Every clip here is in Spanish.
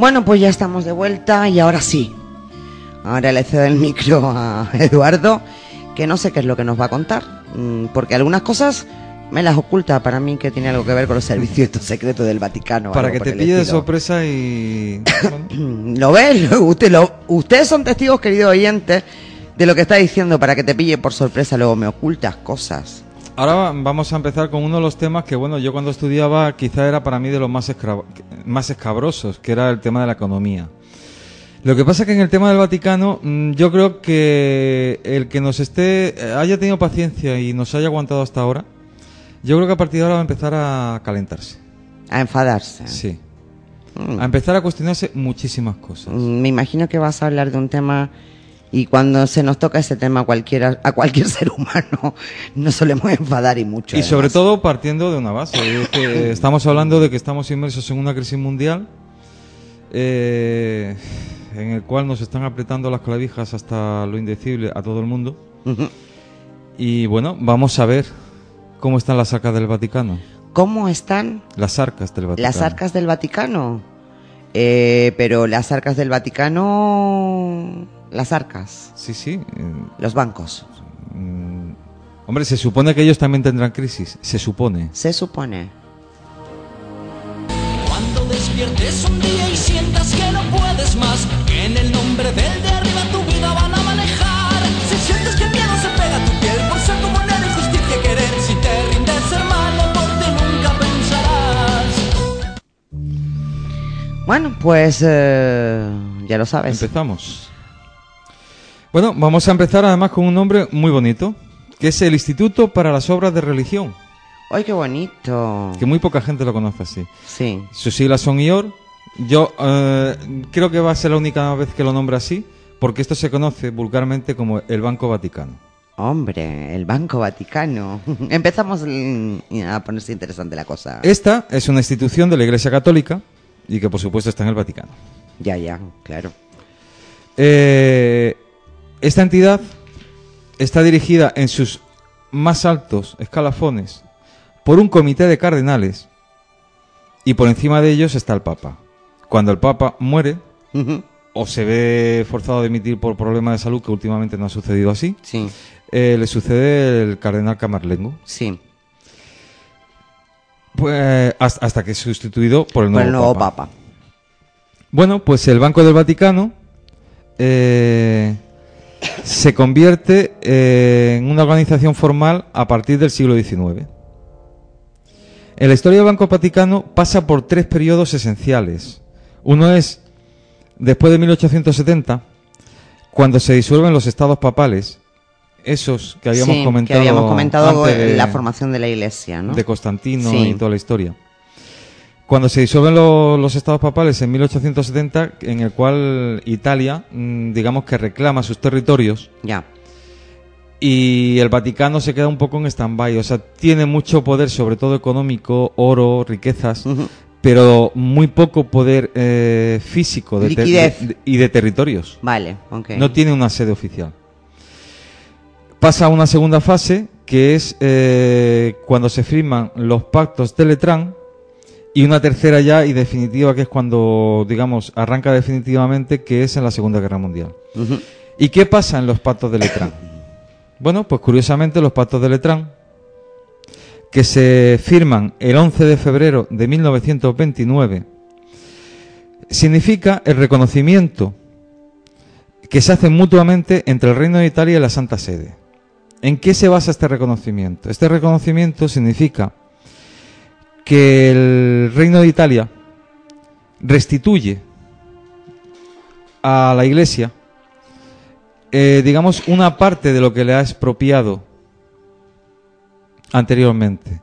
Bueno, pues ya estamos de vuelta y ahora sí. Ahora le cedo el micro a Eduardo, que no sé qué es lo que nos va a contar, mm, porque algunas cosas me las oculta para mí que tiene algo que ver con los servicios secretos del Vaticano. Para que te pille de sorpresa y... ¿Lo ves? Usted, lo- ustedes son testigos, queridos oyentes, de lo que está diciendo. Para que te pille por sorpresa, luego me ocultas cosas. Ahora va- vamos a empezar con uno de los temas que, bueno, yo cuando estudiaba quizá era para mí de los más, más escabrosos, que era el tema de la economía. Lo que pasa que en el tema del Vaticano, mm, yo creo que el que nos esté, eh, haya tenido paciencia y nos haya aguantado hasta ahora, yo creo que a partir de ahora va a empezar a calentarse. A enfadarse. Sí. Mm. A empezar a cuestionarse muchísimas cosas. Mm, Me imagino que vas a hablar de un tema y cuando se nos toca ese tema a cualquiera, a cualquier ser humano, nos solemos enfadar y mucho. Y sobre todo partiendo de una base. es que estamos hablando de que estamos inmersos en una crisis mundial eh, en el cual nos están apretando las clavijas hasta lo indecible a todo el mundo. Y bueno, vamos a ver cómo están las arcas del Vaticano. ¿Cómo están Las arcas del Vaticano. las arcas del Vaticano? Eh, pero las arcas del Vaticano, las arcas, Sí, sí. eh, los bancos, mm, hombre, se supone que ellos también tendrán crisis. Se supone. se supone. Cuando despiertes un día y sientas que no puedes más, que en el nombre del de arriba tu vida van a manejar. Si sientes que el miedo se pega a tu piel por ser como una injusticia querer, si te rindes hermano, por ti nunca pensarás. Bueno, pues eh, ya lo sabes. Empezamos. Bueno, vamos a empezar además con un nombre muy bonito, que es el Instituto para las Obras de Religión, ¡Ay, qué bonito! que muy poca gente lo conoce así. Sí. Sus siglas son IOR. Yo eh, creo que va a ser la única vez que lo nombra así, porque esto se conoce vulgarmente como el Banco Vaticano. Hombre, el Banco Vaticano. Empezamos a ponerse interesante la cosa. Esta es una institución de la Iglesia Católica y que por supuesto está en el Vaticano. Ya, ya, claro. Eh, esta entidad está dirigida en sus más altos escalafones por un comité de cardenales y por encima de ellos está el Papa. Cuando el Papa muere o se ve forzado a dimitir por problemas de salud, que últimamente no ha sucedido así, Sí, eh, le sucede el cardenal Camarlengo, sí. pues, hasta, hasta que es sustituido por el Por nuevo, el nuevo Papa. Papa. Bueno, pues el Banco del Vaticano eh, se convierte eh, en una organización formal a partir del siglo XIX. En la historia del Banco Vaticano pasa por tres periodos esenciales. Uno es después de 1870, cuando se disuelven los estados papales, esos que habíamos Sí, comentado, que habíamos comentado antes de- la formación de la iglesia, ¿no? de Constantino Sí. y toda la historia. Cuando se disuelven lo- los estados papales en 1870, en el cual Italia, mm, digamos que reclama sus territorios, Ya. y el Vaticano se queda un poco en stand-by. O sea, tiene mucho poder, sobre todo económico, oro, riquezas, pero muy poco poder eh, físico de Liquidez. de- y de territorios. Vale, ok. No tiene una sede oficial. Pasa a una segunda fase, que es eh, cuando se firman los pactos de Letrán, y una tercera ya y definitiva, que es cuando, digamos, arranca definitivamente, que es en la Segunda Guerra Mundial. ¿Y qué pasa en los pactos de Letrán? Bueno, pues curiosamente los pactos de Letrán, que se firman el 11 de febrero de 1929, significa el reconocimiento que se hace mutuamente entre el Reino de Italia y la Santa Sede. ¿En qué se basa este reconocimiento? Este reconocimiento significa que el Reino de Italia restituye a la Iglesia, eh, digamos, una parte de lo que le ha expropiado anteriormente.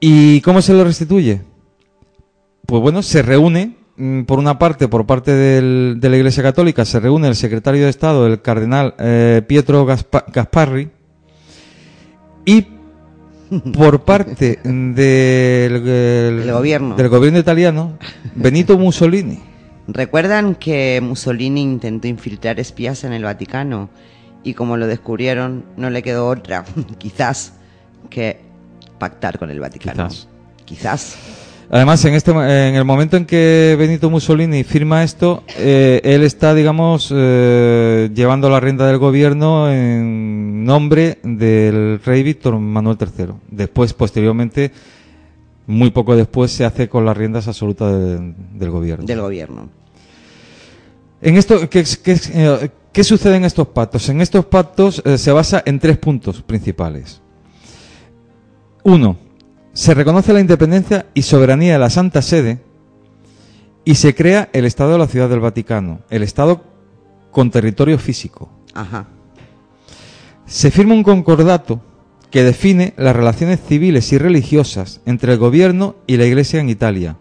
¿Y cómo se lo restituye? Pues bueno, se reúne, mm, por una parte, por parte de la Iglesia Católica, se reúne el secretario de Estado, el cardenal eh, Pietro Gaspa- Gasparri, y por parte del, del- El gobierno. del gobierno italiano, Benito Mussolini. ¿Recuerdan que Mussolini intentó infiltrar espías en el Vaticano? Y como lo descubrieron, no le quedó otra, quizás, que pactar con el Vaticano. Quizás. Quizás. Además, en este, en el momento en que Benito Mussolini firma esto, eh, él está, digamos, eh, llevando la rienda del gobierno en nombre del rey Víctor Manuel III. Después, posteriormente, muy poco después, se hace con las riendas absolutas de- del gobierno. Del gobierno. En esto, ¿qué, qué- eh, qué sucede en estos pactos? En estos pactos se basa en tres puntos principales. Uno, se reconoce la independencia y soberanía de la Santa Sede y se crea el Estado de la Ciudad del Vaticano, el Estado con territorio físico. Ajá. Se firma un concordato que define las relaciones civiles y religiosas entre el gobierno y la Iglesia en Italia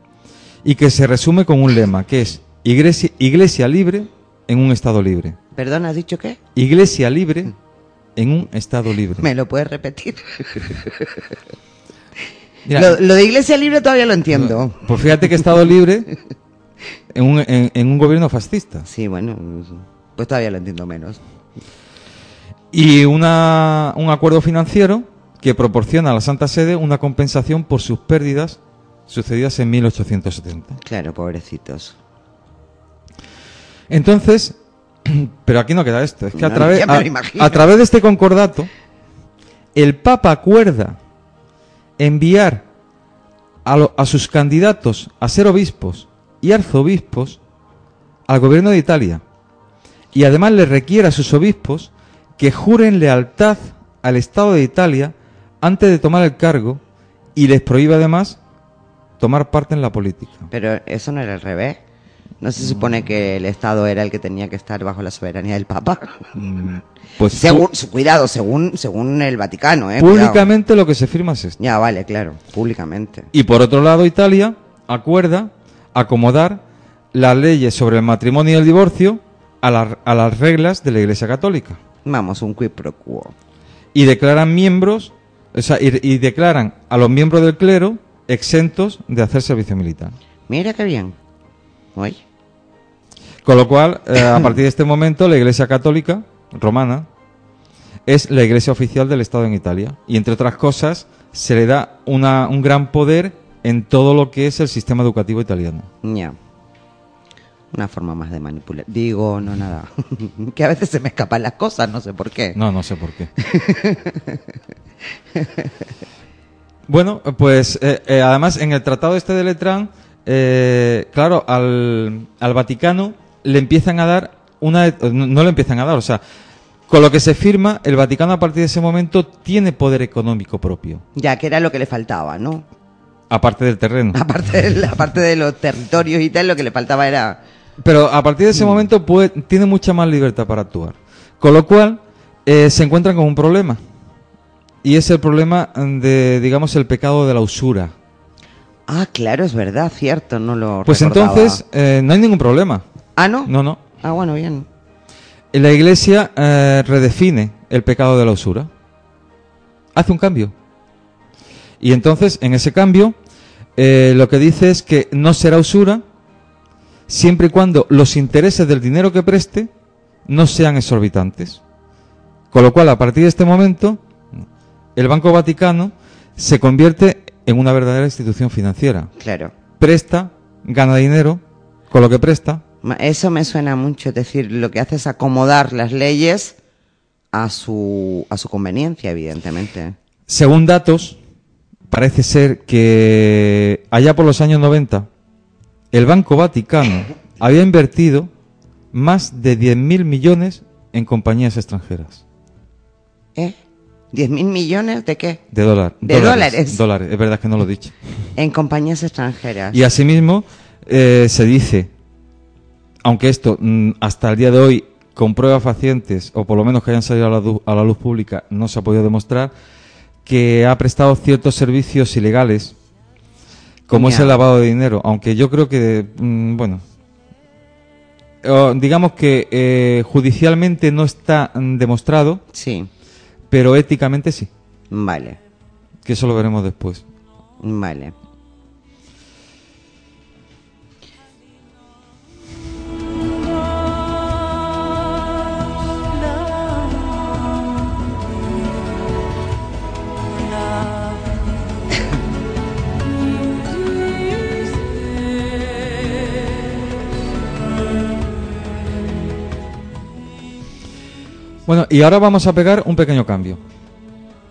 y que se resume con un lema que es Iglesia, iglesia libre en un Estado libre. ¿Perdón, has dicho qué? Iglesia libre en un Estado libre. ¿Me lo puedes repetir? Lo, lo de iglesia libre todavía lo entiendo. Pues fíjate que Estado libre en un, en- en un gobierno fascista. Sí, bueno, pues todavía lo entiendo menos. Y una, un acuerdo financiero que proporciona a la Santa Sede una compensación por sus pérdidas sucedidas en 1870. Claro, pobrecitos. Entonces, pero aquí no queda esto, es que través, a través de este concordato, el Papa acuerda enviar a, a sus candidatos a ser obispos y arzobispos al gobierno de Italia. Y además le requiere a sus obispos que juren lealtad al Estado de Italia antes de tomar el cargo y les prohíbe además tomar parte en la política. Pero eso no era al revés. ¿No se supone que el Estado era el que tenía que estar bajo la soberanía del Papa? Pues según, su- cuidado, según, según el Vaticano, ¿eh? Cuidado. públicamente lo que se firma es esto. Ya, vale, claro, públicamente. Y por otro lado, Italia acuerda acomodar las leyes sobre el matrimonio y el divorcio a, la- a las reglas de la Iglesia Católica. Vamos, un quid pro quo. Y declaran miembros, o sea, y, y declaran a los miembros del clero exentos de hacer servicio militar. Mira qué bien. Con lo cual, eh, a partir de este momento, la Iglesia Católica romana es la Iglesia oficial del Estado en Italia. Y entre otras cosas, se le da una- un gran poder en todo lo que es el sistema educativo italiano. ya. Una forma más de manipular. Digo, no nada. que a veces se me escapan las cosas, no sé por qué. No, no sé por qué. bueno, pues eh, eh, además en el tratado este de Letrán, eh, claro, al, al Vaticano le empiezan a dar una... No, no le empiezan a dar, o sea, con lo que se firma, el Vaticano a partir de ese momento tiene poder económico propio, Ya, que era lo que le faltaba, ¿no? aparte del terreno. Aparte de, aparte de los territorios y tal, lo que le faltaba era... Pero a partir de ese momento puede- tiene mucha más libertad para actuar. Con lo cual, eh, se encuentran con un problema. Y es el problema de, digamos, el pecado de la usura. Ah, claro, es verdad, cierto, no lo Pues recordaba. entonces, eh, no hay ningún problema. Ah, ¿no? No, no. Ah, bueno, bien. La Iglesia eh, redefine el pecado de la usura. Hace un cambio. Y entonces, en ese cambio, eh, lo que dice es que no será usura siempre y cuando los intereses del dinero que preste no sean exorbitantes. Con lo cual, a partir de este momento, el Banco Vaticano se convierte en una verdadera institución financiera. Claro. Presta, gana dinero, con lo que presta, Eso me suena mucho, es decir, lo que hace es acomodar las leyes a su, a su conveniencia, evidentemente. Según datos, parece ser que allá por los años 90, el Banco Vaticano había invertido más de 10.000 millones en compañías extranjeras. ¿Eh? ¿10 mil millones de qué? De dólar. De dólares. Dólares, es verdad que no lo he dicho. En compañías extranjeras. Y asimismo, eh, se dice, aunque esto mm, hasta el día de hoy, con pruebas facientes, o por lo menos que hayan salido a la, du- a la luz pública, no se ha podido demostrar, que ha prestado ciertos servicios ilegales, como es el lavado de dinero, aunque yo creo que, mm, bueno, digamos que eh, judicialmente no está mm, demostrado, Sí, pero éticamente sí, vale, que eso lo veremos después. vale. Bueno, y ahora vamos a pegar un pequeño cambio,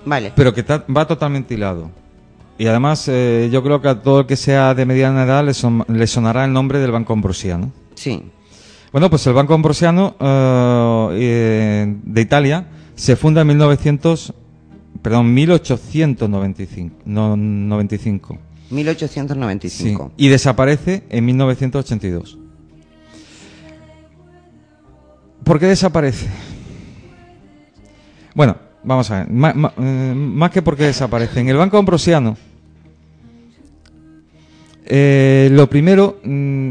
Vale. pero que va totalmente hilado. Y además, eh, yo creo que a todo el que sea de mediana edad le, son- le sonará el nombre del Banco Ambrosiano. Sí. Bueno, pues el Banco Ambrosiano eh, de Italia se funda en 1900, perdón, 1895. No, 95. Sí, 1895. y desaparece en 1982. ¿Por qué desaparece? Bueno, vamos a ver. ma- eh, más que porque desaparece. En el Banco Ambrosiano, eh, lo primero, mm,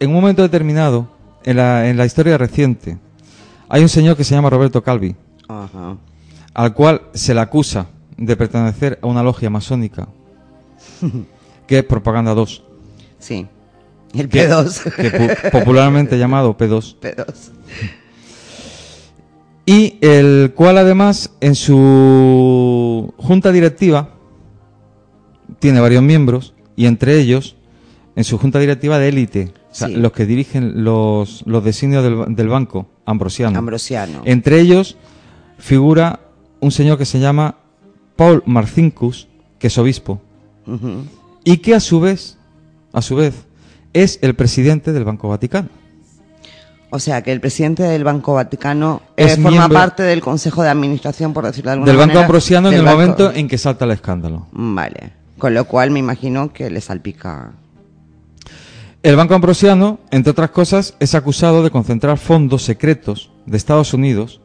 en un momento determinado, en la, en la historia reciente, hay un señor que se llama Roberto Calvi, Ajá. al cual se le acusa de pertenecer a una logia masónica, que es Propaganda 2, Sí. El que, P2. que pu- popularmente llamado P2, P2. Y el cual además en su junta directiva tiene varios miembros, y entre ellos, en su junta directiva de élite, o sea, Sí. los que dirigen los, los designios del, del banco, Ambrosiano. Ambrosiano. Entre ellos figura un señor que se llama Paul Marcinkus, que es obispo, y que a su vez, a su vez, es el presidente del Banco Vaticano. O sea, que el presidente del Banco Vaticano Es eh, forma miembro- parte del Consejo de Administración, por decirlo de alguna Del Banco. Ambrosiano en el banco- momento en que salta el escándalo. Vale. Con lo cual me imagino que le salpica. El Banco Ambrosiano, entre otras cosas, es acusado de concentrar fondos secretos de Estados Unidos,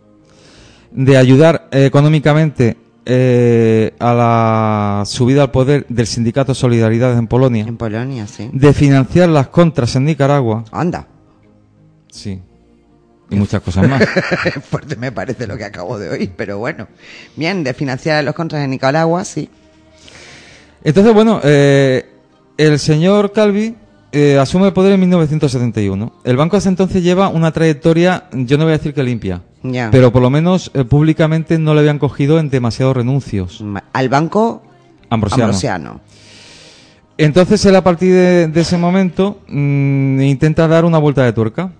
de ayudar eh, económicamente eh, a la subida al poder del sindicato Solidaridad en Polonia, En Polonia, sí. de financiar las contras en Nicaragua, Anda. Sí, y muchas cosas más. Fuerte me parece lo que acabo de oír, pero bueno. Bien, de financiar a los contras de Nicaragua, sí. Entonces, bueno, eh, el señor Calvi eh, asume el poder en 1971. El banco hasta entonces lleva una trayectoria, yo no voy a decir que limpia, Ya. pero por lo menos eh, públicamente no le habían cogido en demasiados renuncios. Al Banco Ambrosiano. Ambrosiano. Entonces él a partir de, de ese momento mm, intenta dar una vuelta de tuerca.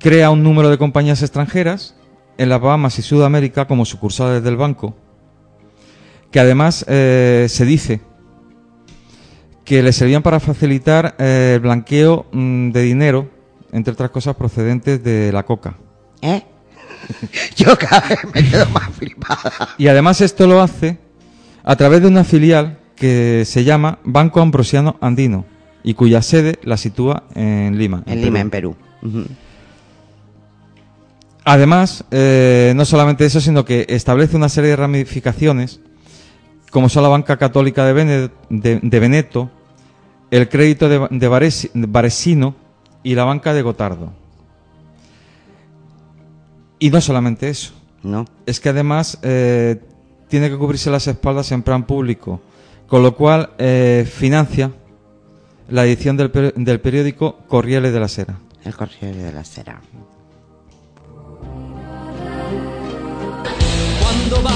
Crea un número de compañías extranjeras en las Bahamas y Sudamérica como sucursales del banco, que además eh, se dice que le servían para facilitar eh, el blanqueo mm, de dinero, entre otras cosas procedentes de la coca. ¿Eh? Yo cada vez me quedo más flipada. Y además esto lo hace a través de una filial que se llama Banco Ambrosiano Andino y cuya sede la sitúa en Lima. En Lima, en Perú. Además, eh, no solamente eso, sino que establece una serie de ramificaciones, como son la Banca Católica de, Bene- de- de Veneto, el crédito de, de Varesi- Varesino y la Banca de Gotardo. Y no solamente eso, ¿No? es que además eh, tiene que cubrirse las espaldas en plan público, con lo cual eh, financia la edición del, del periódico Corriere de la Sera. El Corriere de la Sera.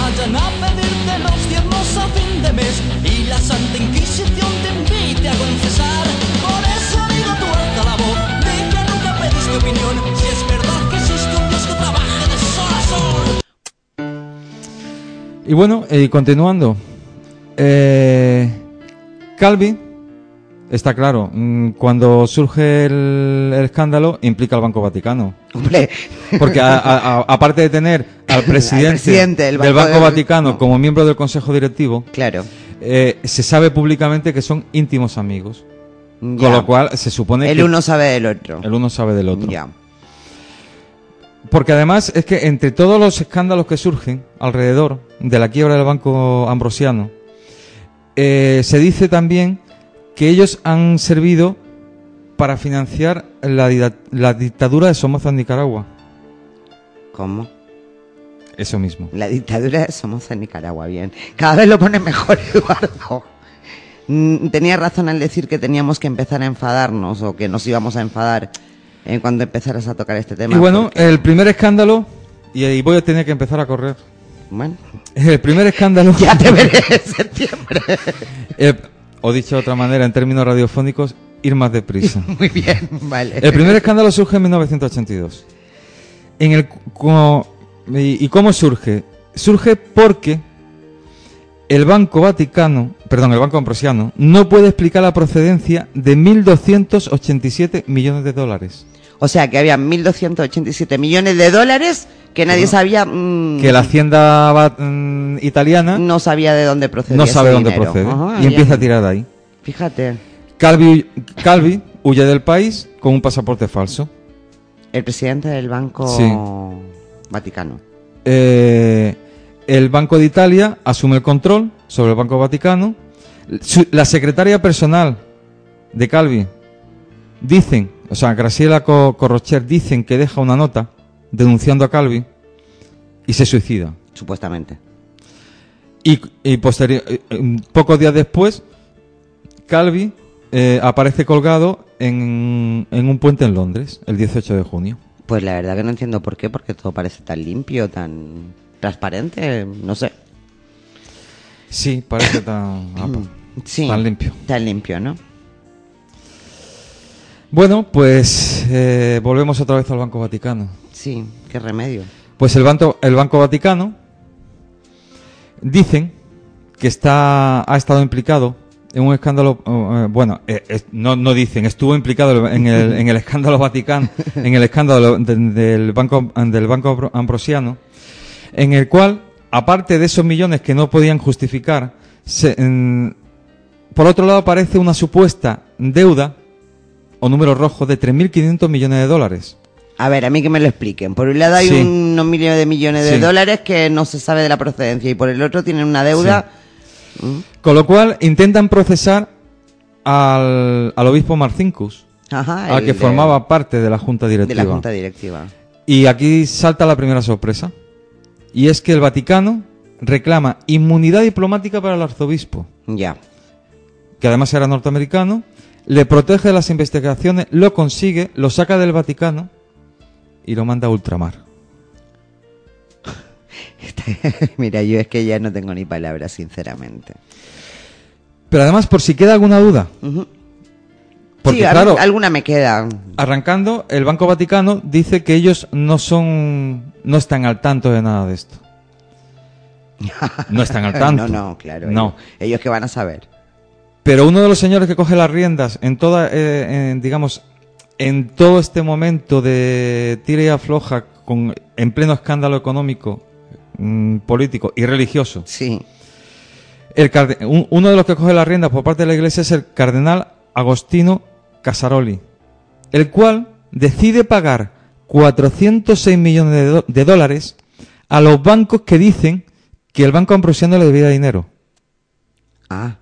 Vayan a pedirte los diezmos a fin de mes y la Santa Inquisición te invite a confesar. Por eso digo tu alta la voz, di que nunca pediste opinión. Si es verdad que existe un Dios que trabaja de sol a sol. Y bueno, eh, continuando. Eh, Calvi, está claro, mm, cuando surge el, el escándalo, implica al Banco Vaticano. Hombre, Porque a- a- a- aparte de tener al presidente, presidente del del Banco Vaticano no. como miembro del Consejo Directivo, claro. eh, se sabe públicamente que son íntimos amigos. Ya. Con lo cual se supone el que uno sabe del otro. el uno sabe del otro. Ya. Porque además es que entre todos los escándalos que surgen alrededor de la quiebra del Banco Ambrosiano, eh, se dice también que ellos han servido para financiar la, la dictadura de Somoza en Nicaragua. ¿Cómo? Eso mismo. La dictadura de Somoza en Nicaragua, bien. Cada vez lo pone mejor, Eduardo. Mm, Tenía razón al decir que teníamos que empezar a enfadarnos o que nos íbamos a enfadar en cuando empezaras a tocar este tema. Y bueno, porque- el primer escándalo, y ahí voy a tener que empezar a correr. bueno, El primer escándalo, ya te veré en septiembre. eh, o dicho de otra manera, en términos radiofónicos, ir más deprisa. Muy bien, vale. El primer escándalo surge en 1982. En el, co- y, y cómo surge? Surge porque el Banco Vaticano, perdón, el Banco Ambrosiano, no puede explicar la procedencia de 1.287 millones de dólares. O sea que había 1.287 millones de dólares que nadie sabía. mm, Que la hacienda va- mm, italiana no sabía de dónde procedía. no sabe ese dónde dinero. procede Ajá, y empieza a tirar de ahí. Fíjate, Calvi, Calvi huye del país con un pasaporte falso. el presidente del Banco Sí. Vaticano. Eh, el Banco de Italia asume el control sobre el Banco Vaticano. Su- la secretaria personal de Calvi dicen, o sea, Graciela Co- Corrocher dicen que deja una nota denunciando a Calvi y se suicida. Supuestamente. Y, y posterior, eh, eh, pocos días después, Calvi eh, aparece colgado en, en un puente en Londres, el 18 de junio. Pues la verdad que no entiendo por qué, porque todo parece tan limpio, tan transparente, no sé. Sí, parece tan, Sí. tan limpio. Tan limpio, ¿no? Bueno, pues eh, volvemos otra vez al Banco Vaticano. Sí, qué remedio. Pues el Banco, el Banco Vaticano dicen que está, ha estado implicado en un escándalo, eh, bueno, eh, no, no dicen, estuvo implicado en el, en el escándalo Vaticano, en el escándalo de- del Banco, del Banco Ambro- Ambrosiano, en el cual, aparte de esos millones que no podían justificar, se- en- por otro lado aparece una supuesta deuda o número rojo de 3.500 millones de dólares. A ver, a mí que me lo expliquen. Por un lado hay Sí. unos millones de millones de Sí. dólares que no se sabe de la procedencia y por el otro tienen una deuda. Mm, Con lo cual intentan procesar al, al obispo Marcinkus, Ajá, al que de- formaba parte de la junta de directiva. la junta directiva. Y aquí salta la primera sorpresa. Y es que el Vaticano reclama inmunidad diplomática para el arzobispo, Ya. que además era norteamericano, le protege de las investigaciones, lo consigue, lo saca del Vaticano y lo manda a ultramar. Mira, yo es que ya no tengo ni palabras, sinceramente. Pero además, por si queda alguna duda, porque sí, claro, alguna me queda. Arrancando, el Banco Vaticano dice que ellos no son, no están al tanto de nada de esto. No están al tanto. No, no, claro. No. Ellos, ellos que van a saber. Pero uno de los señores que coge las riendas en toda, eh, en, digamos, en todo este momento de tira y afloja con, en pleno escándalo económico, mm, político y religioso, Sí. el carde- un- uno de los que coge las riendas por parte de la iglesia es el cardenal Agostino Casaroli, el cual decide pagar 406 millones de dólares a los bancos que dicen que el banco ambrosiano le debía dinero. Ah.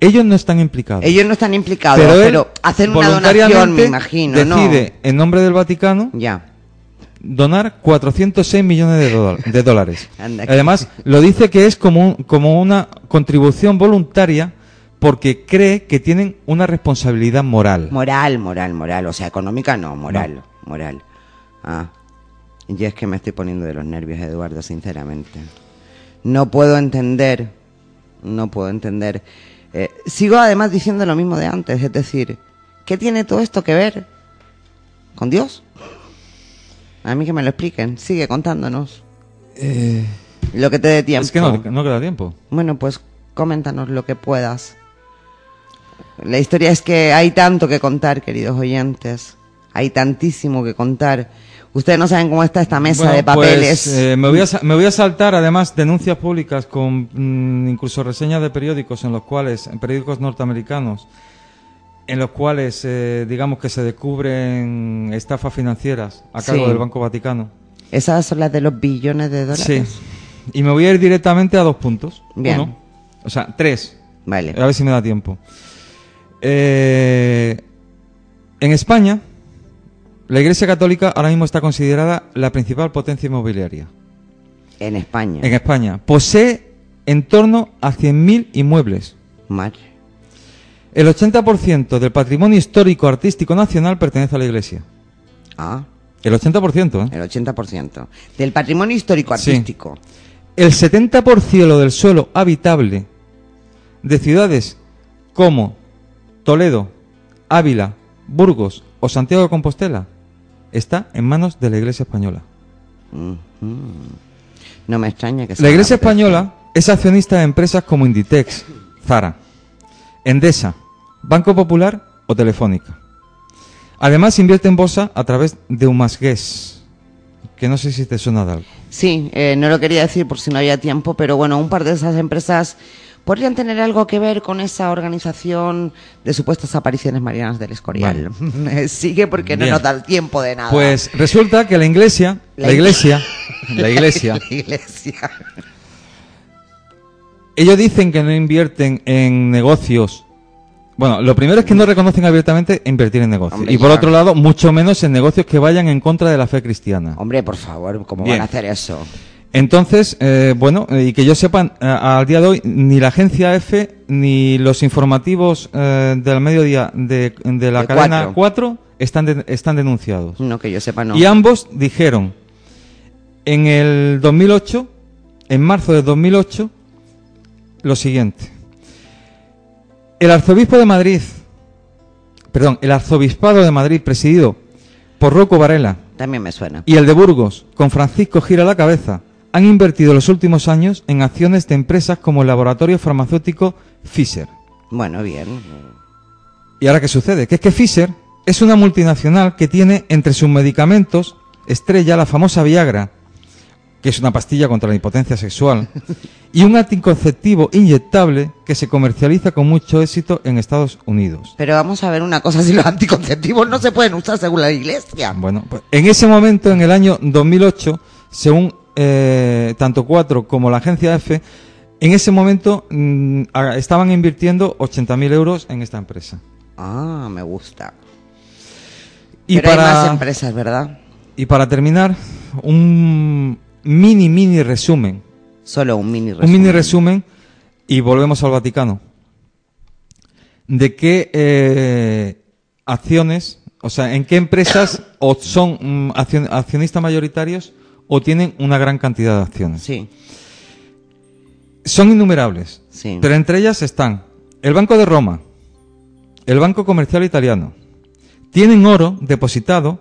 Ellos no están implicados. Ellos no están implicados, pero, él hacen una donación, me imagino, ¿no? decide, en nombre del Vaticano, Ya. donar 406 millones de, dólar- de dólares. Además, lo dice que es como, un- como una contribución voluntaria porque cree que tienen una responsabilidad moral. Moral, moral, moral. O sea, económica no, moral, moral. Ah. Yo es que me estoy poniendo de los nervios, Eduardo, sinceramente. No puedo entender, no puedo entender. Eh, sigo además diciendo lo mismo de antes, es decir, ¿qué tiene todo esto que ver con Dios? A mí que me lo expliquen, sigue contándonos. Lo que te dé tiempo. Eh, es que no, no queda tiempo. Bueno, pues coméntanos lo que puedas. La historia es que hay tanto que contar, queridos oyentes. Hay tantísimo que contar. Ustedes no saben cómo está esta mesa Bueno, de papeles. pues, eh, me, voy a, sa- me voy a saltar además denuncias públicas con mm, incluso reseñas de periódicos en los cuales, en periódicos norteamericanos, en los cuales eh, digamos que se descubren estafas financieras a cargo Sí. del Banco Vaticano. Esas son las de los billones de dólares. Sí. Y me voy a ir directamente a dos puntos. Bien. Uno. O sea, tres. Vale. A ver si me da tiempo. Eh, en España, la Iglesia Católica ahora mismo está considerada la principal potencia inmobiliaria. En España. En España. Posee en torno a 100.000 inmuebles. Madre. El 80% del patrimonio histórico artístico nacional pertenece a la Iglesia. Ah, El 80%, ¿eh? el 80%. Del patrimonio histórico Sí. artístico. El 70% del suelo habitable de ciudades como Toledo, Ávila, Burgos o Santiago de Compostela está en manos de la Iglesia española. No me extraña que sea La Iglesia española es accionista de empresas como Inditex, Zara, Endesa, Banco Popular o Telefónica. Además invierte en bolsa a través de Umasgues, que no sé si te suena de algo. Sí, eh, no lo quería decir por si no había tiempo, pero bueno, un par de esas empresas podrían tener algo que ver con esa organización de supuestas apariciones marianas del Escorial. Sigue porque no nos da el tiempo de nada. Pues resulta que la iglesia, La la iglesia, la iglesia, La iglesia. ellos dicen que no invierten en negocios. Bueno, lo primero es que no reconocen abiertamente invertir en negocios. Hombre, y por ya. mucho menos mucho menos en negocios que vayan en contra de la fe cristiana. Hombre, por favor, ¿cómo Bien. van a hacer eso? Entonces, eh, bueno, eh, y que yo sepan, eh, al día de hoy, ni la agencia F ni los informativos del mediodía de, de la De cadena Cuatro. 4 están, de- están denunciados. No que yo sepa, no. Y ambos dijeron, en el 2008, en marzo de 2008, lo siguiente. El arzobispo de Madrid, perdón, el arzobispado de Madrid presidido por Rocco Varela También me suena. y el de Burgos, con Francisco Gira la cabeza, han invertido los últimos años en acciones de empresas como el laboratorio farmacéutico Pfizer. Bueno, bien. ¿Y ahora qué sucede? Que es que Pfizer es una multinacional que tiene entre sus medicamentos estrella la famosa Viagra, que es una pastilla contra la impotencia sexual, y un anticonceptivo inyectable que se comercializa con mucho éxito en Estados Unidos. Pero vamos a ver una cosa, si los anticonceptivos no se pueden usar según la iglesia. Bueno, pues en ese momento, en el año 2008, según eh, tanto Cuatro como la agencia F, en ese momento mm, estaban invirtiendo 80.000 euros en esta empresa. Ah, me gusta. Y Pero hay más para, empresas, ¿verdad? y para terminar, un mini, mini resumen. Solo un mini resumen. Un mini resumen y volvemos al Vaticano. De qué eh, acciones, o sea, en qué empresas o son mm, accion- accionistas mayoritarios o tienen una gran cantidad de acciones. Sí, Son innumerables, sí. pero entre ellas están el Banco de Roma, el Banco Comercial Italiano. Tienen oro depositado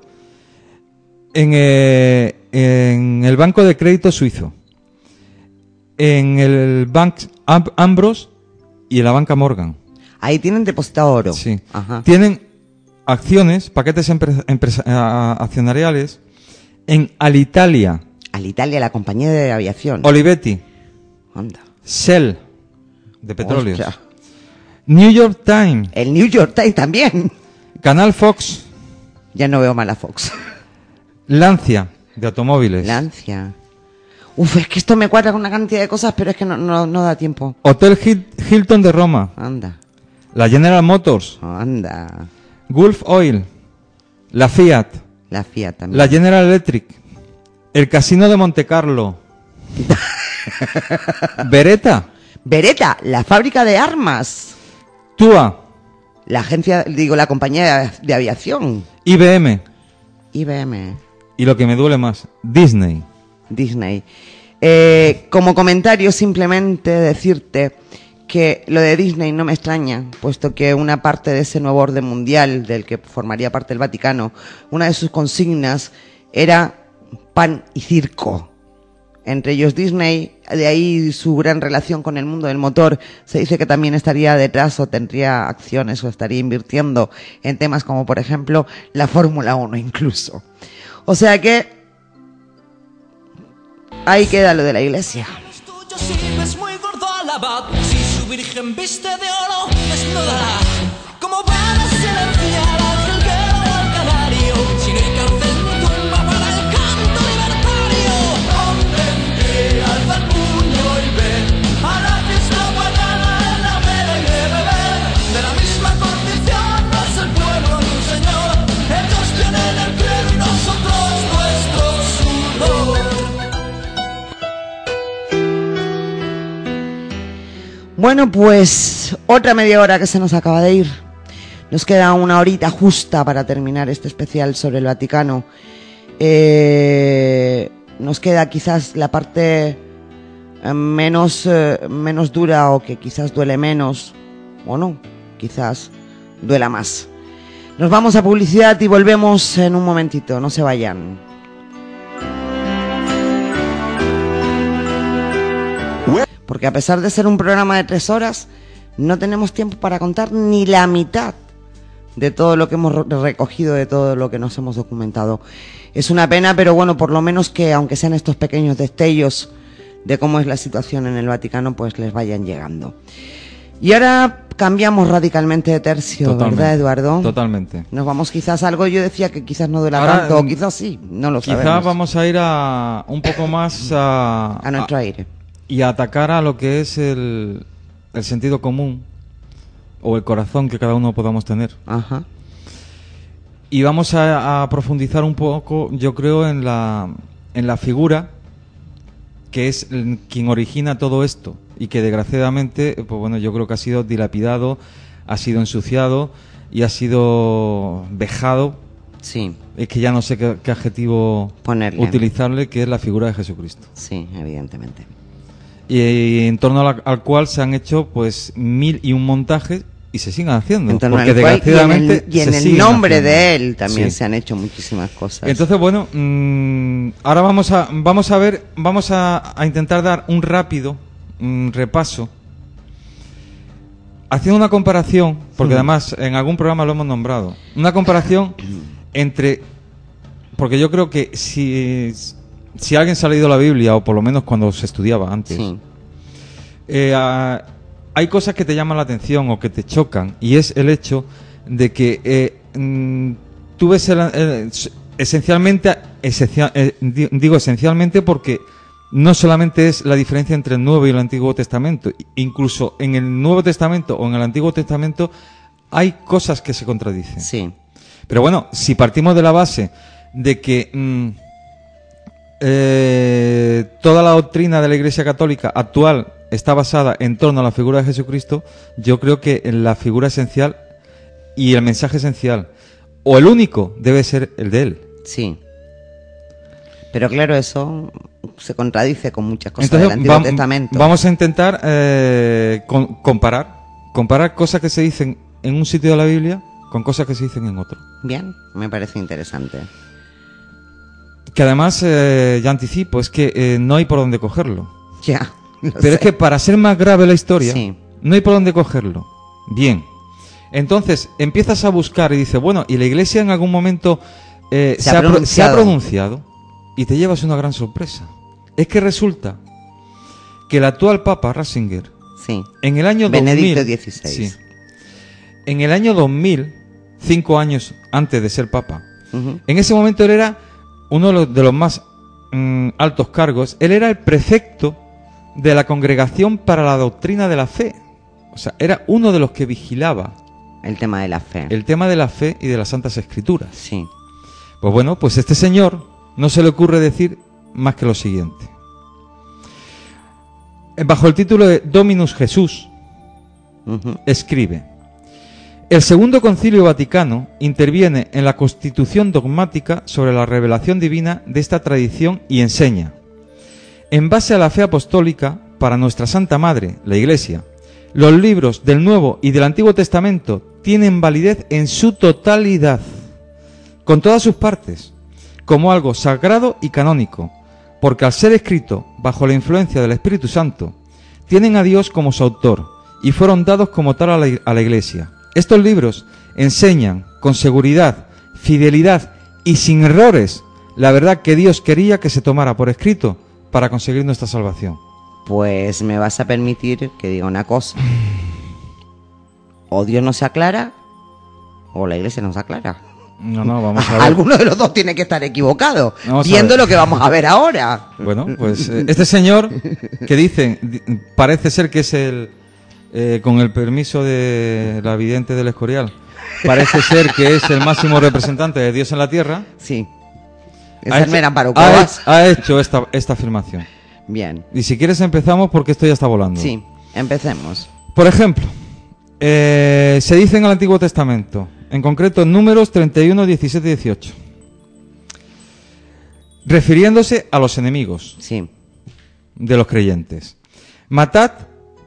en, eh, en el Banco de Crédito Suizo, en el Bank Am- Ambros y en la banca Morgan. Ahí tienen depositado oro. Sí. Ajá. Tienen acciones, paquetes accionariales en Alitalia, Al Italia, la compañía de aviación. Olivetti, Anda. Shell, de petróleos. New York Times, El New York Times también. Canal Fox, Ya no veo mal a Fox. Lancia, de automóviles, Lancia. Uf, es que esto me cuadra con una cantidad de cosas, pero es que no, no, no da tiempo. Hotel Hil- Hilton de Roma, Anda. la General Motors, Anda. Gulf Oil, la Fiat, La Fiat también. la General Electric, el Casino de Monte Carlo, Beretta, Beretta, la fábrica de armas. TUA, La agencia, digo, la compañía de, de aviación. IBM IBM. y lo que me duele más, Disney. Disney. Eh, como comentario, simplemente decirte que lo de Disney no me extraña, puesto que una parte de ese nuevo orden mundial del que formaría parte el Vaticano, una de sus consignas era pan y circo. Entre ellos Disney, de ahí su gran relación con el mundo del motor. Se dice que también estaría detrás o tendría acciones o estaría invirtiendo en temas como, por ejemplo, la Fórmula 1 incluso. O sea que Ahí queda lo de la iglesia. Virgen viste de oro desnudará Bueno, pues otra media hora que se nos acaba de ir. Nos queda una horita justa para terminar este especial sobre el Vaticano. Eh, nos queda quizás la parte eh, menos, eh, menos dura o que quizás duele menos, o no, quizás duela más. Nos vamos a publicidad y volvemos en un momentito, no se vayan. Porque a pesar de ser un programa de tres horas, no tenemos tiempo para contar ni la mitad de todo lo que hemos re- recogido, de todo lo que nos hemos documentado. Es una pena, pero bueno, por lo menos que aunque sean estos pequeños destellos de cómo es la situación en el Vaticano, pues les vayan llegando. Y ahora cambiamos radicalmente de tercio, Totalmente. ¿verdad, Eduardo? Totalmente. Nos vamos quizás a algo, yo decía que quizás no duela Ahora, tanto, o mm, quizás sí, no lo sabemos. vamos a ir a un poco más a, a nuestro a- aire. Y a atacar a lo que es el, el sentido común o el corazón que cada uno podamos tener. Ajá. Y vamos a, a profundizar un poco, yo creo, en la, en la figura que es el- quien origina todo esto y que desgraciadamente, pues bueno, yo creo que ha sido dilapidado, ha sido ensuciado y ha sido vejado. Sí, Es que ya no sé qué, qué adjetivo Ponerle. utilizarle, que es la figura de Jesucristo. sí, evidentemente. Y, en torno la- al cual se han hecho pues mil y un montajes y se siguen haciendo. En torno porque al cual- y en desgraciadamente el, y en se el nombre haciendo. de él también Sí. se han hecho muchísimas cosas. Entonces, bueno, mm, ahora vamos a, vamos a ver, vamos a, a intentar dar un rápido mm, repaso. Haciendo una comparación, porque además en algún programa lo hemos nombrado, una comparación entre, porque yo creo que si, si alguien se ha leído la Biblia, o por lo menos cuando se estudiaba antes, sí, eh, ah, hay cosas que te llaman la atención o que te chocan y es el hecho de que eh, mm, tú ves el- esencialmente, esencia- eh, di- digo esencialmente porque no solamente es la diferencia entre el Nuevo y el Antiguo Testamento, incluso en el Nuevo Testamento o en el Antiguo Testamento hay cosas que se contradicen. sí, Pero bueno, si partimos de la base de que mm, eh, toda la doctrina de la Iglesia Católica actual está basada en torno a la figura de Jesucristo, yo creo que la figura esencial y el mensaje esencial, o el único, debe ser el de él. sí. Pero claro, eso se contradice con muchas cosas Entonces, del Antiguo Testamento. vamos a intentar eh, con- comparar, comparar cosas que se dicen en un sitio de la Biblia con cosas que se dicen en otro. Bien, me parece interesante. Que además, eh, ya anticipo, es que eh, no hay por dónde cogerlo. Ya. lo Pero es que para ser más grave la historia, Sí. no hay por dónde cogerlo. Bien. Entonces empiezas a buscar y dices, bueno, ¿y la iglesia en algún momento eh, Se ha pro- se ha pronunciado. Y te llevas una gran sorpresa. Es que resulta que el actual Papa Ratzinger, Sí, en el año Benedicto 2000, XVI. sí, en el año 2000, cinco años antes de ser Papa, en ese momento él era uno de los, más mm, altos cargos. Él era el prefecto de la Congregación para la Doctrina de la Fe. O sea, era uno de los que vigilaba el tema de la fe. el tema de la fe y de las Santas Escrituras. Sí, Pues bueno, pues este señor no se le ocurre decir más que lo siguiente. Bajo el título de Dominus Jesús, escribe, el Segundo Concilio Vaticano interviene en la constitución dogmática sobre la revelación divina de esta tradición y enseña, en base a la fe apostólica para nuestra Santa Madre, la Iglesia, los libros del Nuevo y del Antiguo Testamento tienen validez en su totalidad, con todas sus partes, como algo sagrado y canónico, porque al ser escrito bajo la influencia del Espíritu Santo, tienen a Dios como su autor y fueron dados como tal a la, a la Iglesia. Estos libros enseñan con seguridad, fidelidad y sin errores la verdad que Dios quería que se tomara por escrito para conseguir nuestra salvación. pues me vas a permitir que diga una cosa. O Dios nos aclara, o la iglesia nos aclara. No, no, vamos a ver. Alguno de los dos tiene que estar equivocado, Vamos viendo lo que vamos a ver ahora. Bueno, pues eh, este señor que dice, di- parece ser que es el, eh, con el permiso de la vidente del Escorial, parece ser que es el máximo representante de Dios en la tierra. Sí. ha hecho- ha, ha hecho esta, esta afirmación. Bien. Y si quieres empezamos porque esto ya está volando. Sí, empecemos. Por ejemplo, eh, se dice en el Antiguo Testamento, en concreto en números 31, 17 y 18, refiriéndose a los enemigos Sí. de los creyentes. Matad,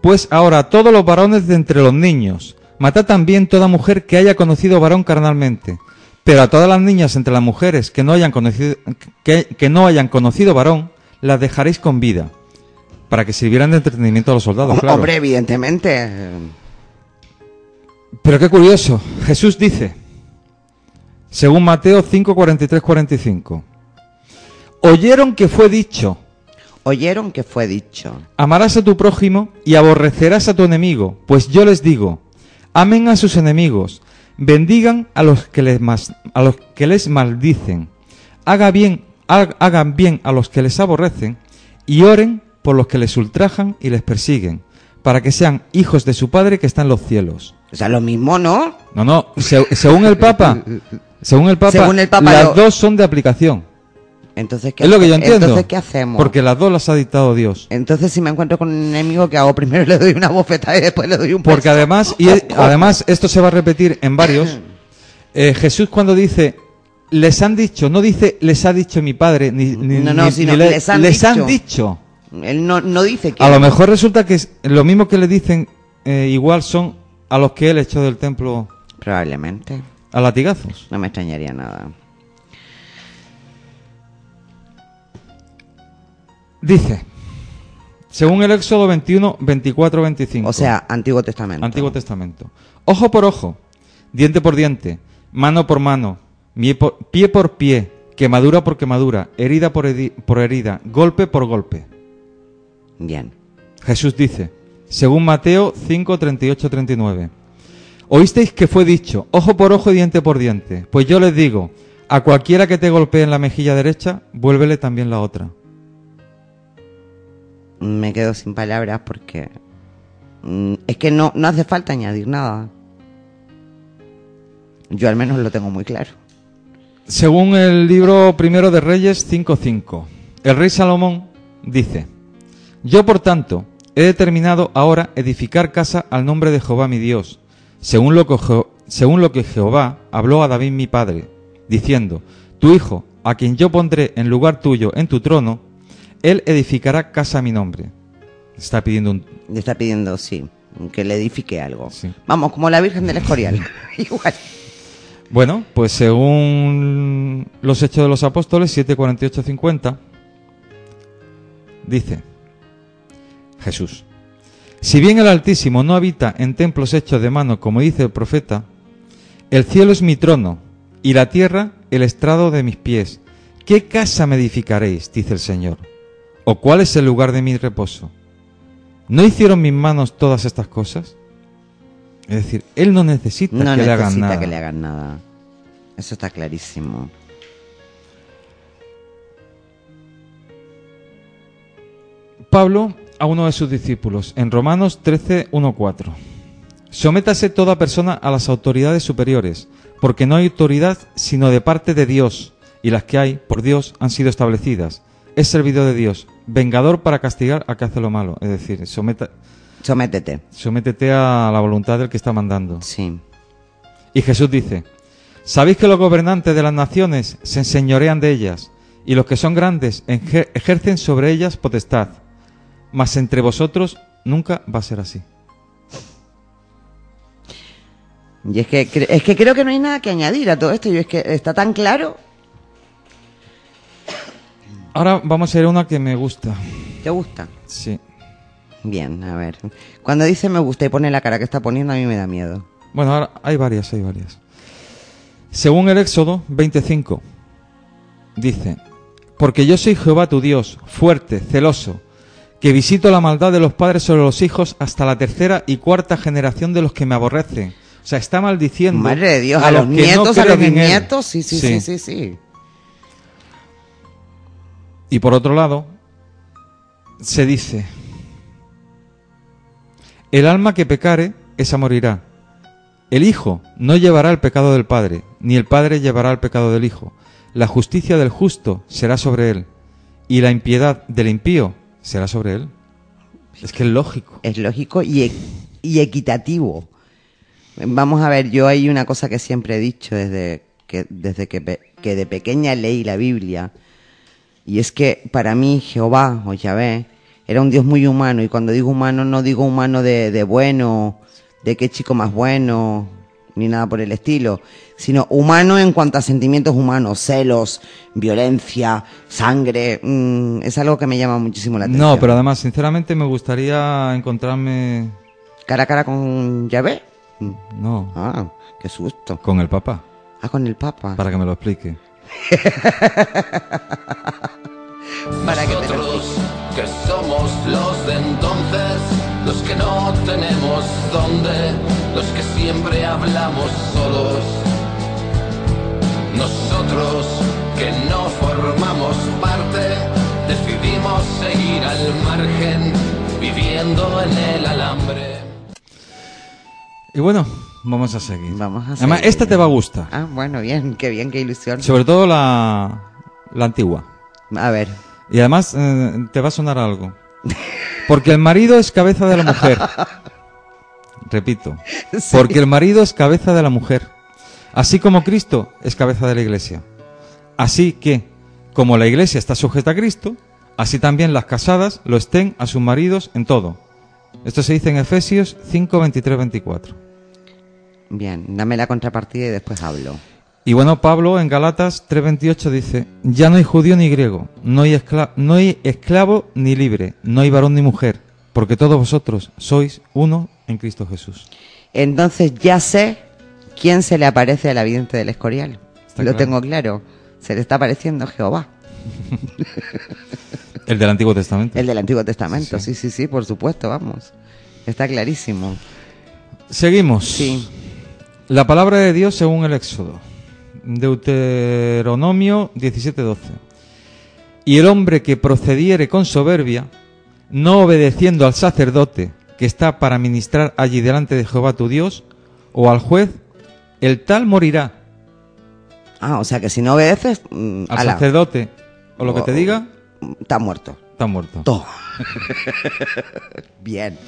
pues ahora a todos los varones de entre los niños, Matad también toda mujer que haya conocido varón carnalmente. Pero a todas las niñas entre las mujeres que no hayan conocido, que, que no hayan conocido varón, las dejaréis con vida. Para que sirvieran de entretenimiento a los soldados, claro. Hombre, evidentemente. Pero qué curioso. Jesús dice, según Mateo 5, 43, 45. Oyeron que fue dicho, Oyeron que fue dicho. amarás a tu prójimo y aborrecerás a tu enemigo. Pues yo les digo, amen a sus enemigos, bendigan a los que les, mas- a los que les maldicen, haga bien, ha- hagan bien a los que les aborrecen y oren por los que les ultrajan y les persiguen, para que sean hijos de su Padre que está en los cielos. O sea, lo mismo, ¿no? No, no, se- según el Papa, según el Papa, Según el Papa, las lo- dos son de aplicación. Entonces, ¿qué Es lo que yo entiendo. Entonces, ¿qué hacemos? Porque las dos las ha dictado Dios. Entonces, si me encuentro con un enemigo, ¿qué hago? Primero le doy una bofetada y después le doy un Porque además, y además esto se va a repetir en varios. eh, Jesús cuando dice, les han dicho, no dice, les ha dicho mi padre, ni, ni- No, no, ni- sino ni le- les han dicho. dicho. Él no, no dice que... A lo mejor resulta que es- lo mismo que le dicen, eh, igual son a los que él echó del templo Probablemente. a latigazos. No me extrañaría nada. Dice, según el Éxodo 21, 24, 25. O sea, Antiguo Testamento. Antiguo Testamento. Ojo por ojo, diente por diente, mano por mano, pie por pie, quemadura por quemadura, herida por, heri- por herida, golpe por golpe. Bien. Jesús dice, según Mateo 5, 38, 39. Oísteis que fue dicho, ojo por ojo y diente por diente. Pues yo les digo, a cualquiera que te golpee en la mejilla derecha, vuélvele también la otra. Me quedo sin palabras porque... mm, Es que no, no hace falta añadir nada. Yo al menos lo tengo muy claro. Según el libro primero de Reyes 5.5, el rey Salomón dice, Yo por tanto he determinado ahora edificar casa al nombre de Jehová mi Dios, según lo que, según lo que Jehová habló a David mi padre, diciendo, Tu hijo, a quien yo pondré en lugar tuyo en tu trono, él edificará casa a mi nombre. Está pidiendo un... Le está pidiendo, sí, que le edifique algo. Sí. Vamos, como la Virgen del Escorial. Igual. Bueno, pues según los Hechos de los Apóstoles 7:48-50 dice Jesús: Si bien el Altísimo no habita en templos hechos de mano, como dice el profeta, el cielo es mi trono y la tierra el estrado de mis pies. ¿Qué casa me edificaréis? dice el Señor. ¿O cuál es el lugar de mi reposo? ¿No hicieron mis manos todas estas cosas? Es decir, él no necesita No que le hagan necesita nada. que le hagan nada. Eso está clarísimo. Pablo a uno de sus discípulos en Romanos 13, 1, 4. Sométase toda persona a las autoridades superiores, porque no hay autoridad sino de parte de Dios, y las que hay, por Dios, han sido establecidas. Es servidor de Dios, vengador para castigar a que hace lo malo. Es decir, someta- Sométete. sométete a la voluntad del que está mandando. Sí. Y Jesús dice, ¿sabéis que los gobernantes de las naciones se enseñorean de ellas, y los que son grandes ejer- ejercen sobre ellas potestad? Mas entre vosotros nunca va a ser así. Y es que, es que creo que no hay nada que añadir a todo esto. Y es que está tan claro. Ahora vamos a ir a una que me gusta. ¿Te gusta? Sí. Bien, a ver. Cuando dice me gusta y pone la cara que está poniendo, a mí me da miedo. Bueno, ahora hay varias, hay varias. Según el Éxodo 25, dice, Porque yo soy Jehová tu Dios, fuerte, celoso, que visito la maldad de los padres sobre los hijos hasta la tercera y cuarta generación de los que me aborrecen. O sea, está maldiciendo Madre de Dios, a, a los, los que no nietos, a los bisnietos. Sí, sí, sí, sí, sí. Y por otro lado, se dice, el alma que pecare, esa morirá. El Hijo no llevará el pecado del Padre, ni el Padre llevará el pecado del Hijo. La justicia del justo será sobre él, y la impiedad del impío será sobre él. Es que es lógico. Es lógico y, e- y equitativo. Vamos a ver, yo hay una cosa que siempre he dicho desde que, desde que, que de pequeña leí la Biblia. Y es que para mí Jehová o Yahvé era un Dios muy humano. Y cuando digo humano no digo humano de, de bueno, de qué chico más bueno, ni nada por el estilo, sino humano en cuanto a sentimientos humanos, celos, violencia, sangre, mm, es algo que me llama muchísimo la atención. No, pero además, sinceramente, me gustaría encontrarme. ¿Cara a cara con Yahvé? No, Ah, qué susto. con el Papa, Ah, con el Papa. para que me lo explique. Para que Nosotros que somos los de entonces, los que no tenemos dónde, los que siempre hablamos solos. Nosotros que no formamos parte, decidimos seguir al margen, viviendo en el alambre. Y bueno, vamos a seguir. Vamos a Además, seguir. esta te va a gustar. Ah, bueno, bien, qué bien, qué ilusión. Sobre todo la, la antigua. A ver, Y además eh, te va a sonar algo. Porque el marido es cabeza de la mujer. Repito. Sí. Porque el marido es cabeza de la mujer. Así como Cristo es cabeza de la iglesia. Así que, como la iglesia está sujeta a Cristo, así también las casadas lo estén a sus maridos en todo. Esto se dice en Efesios 5, 23, 24. Bien, dame la contrapartida y después hablo. Y bueno, Pablo en Galatas 3:28 dice, ya no hay judío ni griego, no hay, escla- no hay esclavo ni libre, no hay varón ni mujer, porque todos vosotros sois uno en Cristo Jesús. Entonces ya sé quién se le aparece al vidente del Escorial. Está Lo claro. tengo claro. Se le está apareciendo Jehová, El del Antiguo Testamento. el del Antiguo Testamento. Sí. Sí, sí, sí, por supuesto, vamos. Está clarísimo. Seguimos. Sí. La palabra de Dios según el Éxodo. Deuteronomio 17:12. Y el hombre que procediere con soberbia, no obedeciendo al sacerdote que está para ministrar allí delante de Jehová tu Dios, o al juez, el tal morirá. Ah, o sea que si no obedeces, mm, Al ala, sacerdote, o lo que te diga, está muerto. está muerto. Todo. Bien.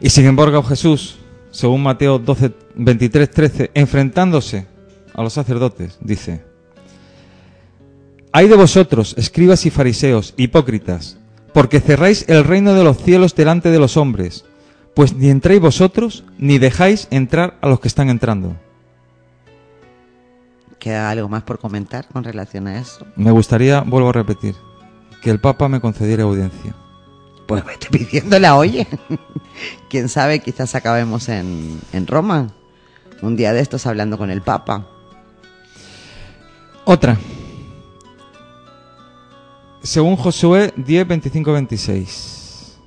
Y sin embargo Jesús, según Mateo 12, 23, 13, enfrentándose a los sacerdotes, dice, Hay de vosotros, escribas y fariseos, hipócritas, porque cerráis el reino de los cielos delante de los hombres, pues ni entráis vosotros, ni dejáis entrar a los que están entrando. ¿Queda algo más por comentar con relación a eso? Me gustaría, vuelvo a repetir, que el Papa me concediera audiencia. Pues vete pidiéndola, oye. Quién sabe, quizás acabemos en, en Roma. Un día de estos hablando con el Papa. Otra. Según Josué 10, 25, 26.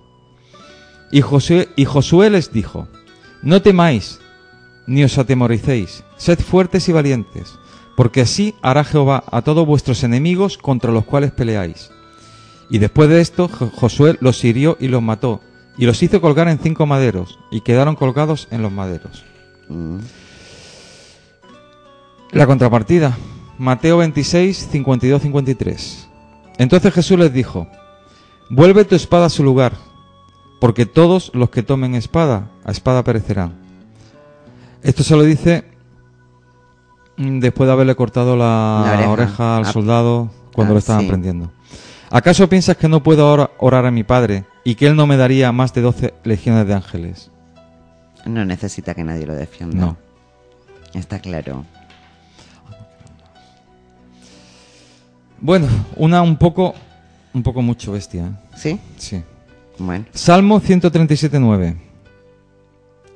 Y Josué, y Josué les dijo, No temáis, ni os atemoricéis, sed fuertes y valientes, porque así hará Jehová a todos vuestros enemigos contra los cuales peleáis. Y después de esto, Jo- Josué los hirió y los mató, y los hizo colgar en cinco maderos, y quedaron colgados en los maderos. Mm. La contrapartida, Mateo 26, 52, 53. Entonces Jesús les dijo, vuelve tu espada a su lugar, porque todos los que tomen espada, a espada perecerán. Esto se lo dice mm, después de haberle cortado la, La oreja. oreja. al Ah. soldado cuando Ah, lo estaban sí. prendiendo. ¿Acaso piensas que no puedo ora- orar a mi Padre y que Él no me daría más de doce legiones de ángeles? No necesita que nadie lo defienda. No. Está claro. Bueno, una un poco, un poco mucho bestia. ¿eh? ¿Sí? Sí. Bueno. Salmo 137.9.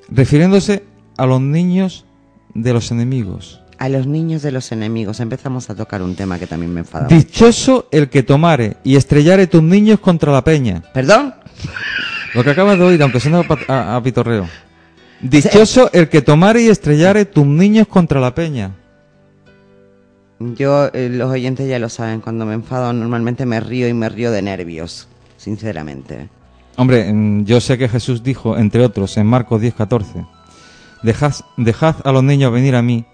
Refiriéndose a los niños de los enemigos. A los niños de los enemigos empezamos a tocar un tema que también me enfada. Dichoso el que tomare y estrellare tus niños contra la peña. ¿Perdón? Lo que acabas de oír, aunque suene a, a- a pitorreo. Dichoso el que tomare y estrellare tus niños contra la peña. Yo, eh, los oyentes ya lo saben, cuando me enfado normalmente me río y me río de nervios, sinceramente. Hombre, yo sé que Jesús dijo, entre otros, en Marcos 10:14, dejad, dejad a los niños venir a mí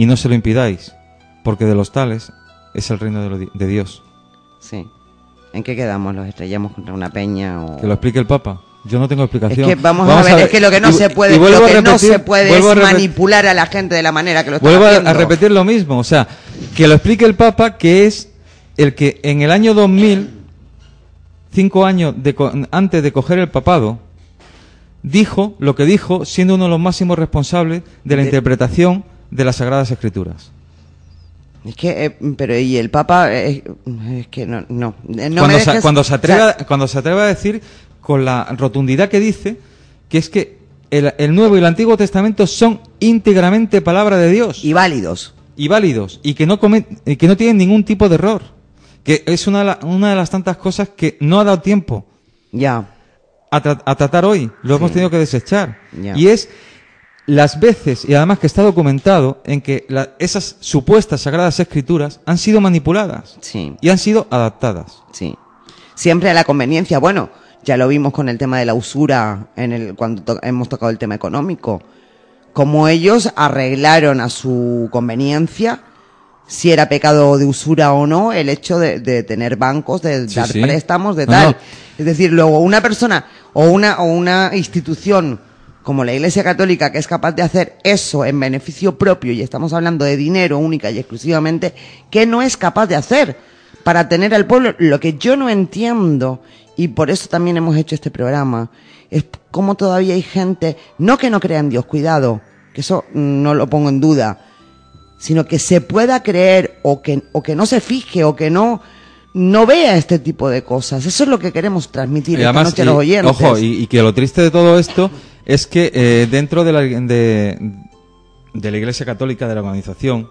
y no se lo impidáis, porque de los tales es el reino de, lo de Dios. Sí. ¿En qué quedamos? ¿Los estrellamos contra una peña o...? Que lo explique el Papa. Yo no tengo Es explicación. que vamos, a, ver, es que lo que no y- se puede, lo que no se puede es manipular a la gente de la manera que lo están Vuelvo a, haciendo. a repetir lo mismo. O sea, que lo explique el Papa, que es el que en el año 2000, cinco años de antes de coger el papado, dijo lo que dijo siendo uno de los máximos responsables de la De- interpretación de las Sagradas Escrituras. Es que, eh, pero y el Papa, eh, es que no, no. Eh, no cuando, me se, cuando, se o sea, atreve, a- cuando se atreve a decir con la rotundidad que dice que es que el, el Nuevo y el Antiguo Testamento son íntegramente palabra de Dios y válidos. y válidos y que no comen- y que no tienen ningún tipo de error. Que es una de, la- una de las tantas cosas que no ha dado tiempo Ya. a, tra- a tratar hoy. Lo hemos tenido que desechar. Ya. Y es las veces, y además que está documentado, en que la- esas supuestas sagradas escrituras han sido manipuladas Sí. y han sido adaptadas. Sí. Siempre a la conveniencia. Bueno, ya lo vimos con el tema de la usura en el cuando to- hemos tocado el tema económico. Como ellos arreglaron a su conveniencia si era pecado de usura o no el hecho de, de tener bancos, de Sí, dar sí. préstamos, de No, tal. no. Es decir, luego una persona o una o una institución como la Iglesia Católica que es capaz de hacer eso en beneficio propio y estamos hablando de dinero única y exclusivamente, que no es capaz de hacer para tener al pueblo lo que yo no entiendo y por eso también hemos hecho este programa es cómo todavía hay gente no que no crea en Dios, cuidado, que eso no lo pongo en duda, sino que se pueda creer o que, o que no se fije o que no, no vea este tipo de cosas. Eso es lo que queremos transmitir Y esta además, noche a los oyentes. Ojo, y, y que lo triste de todo esto es que eh, dentro de la, de, de la Iglesia Católica, de la organización,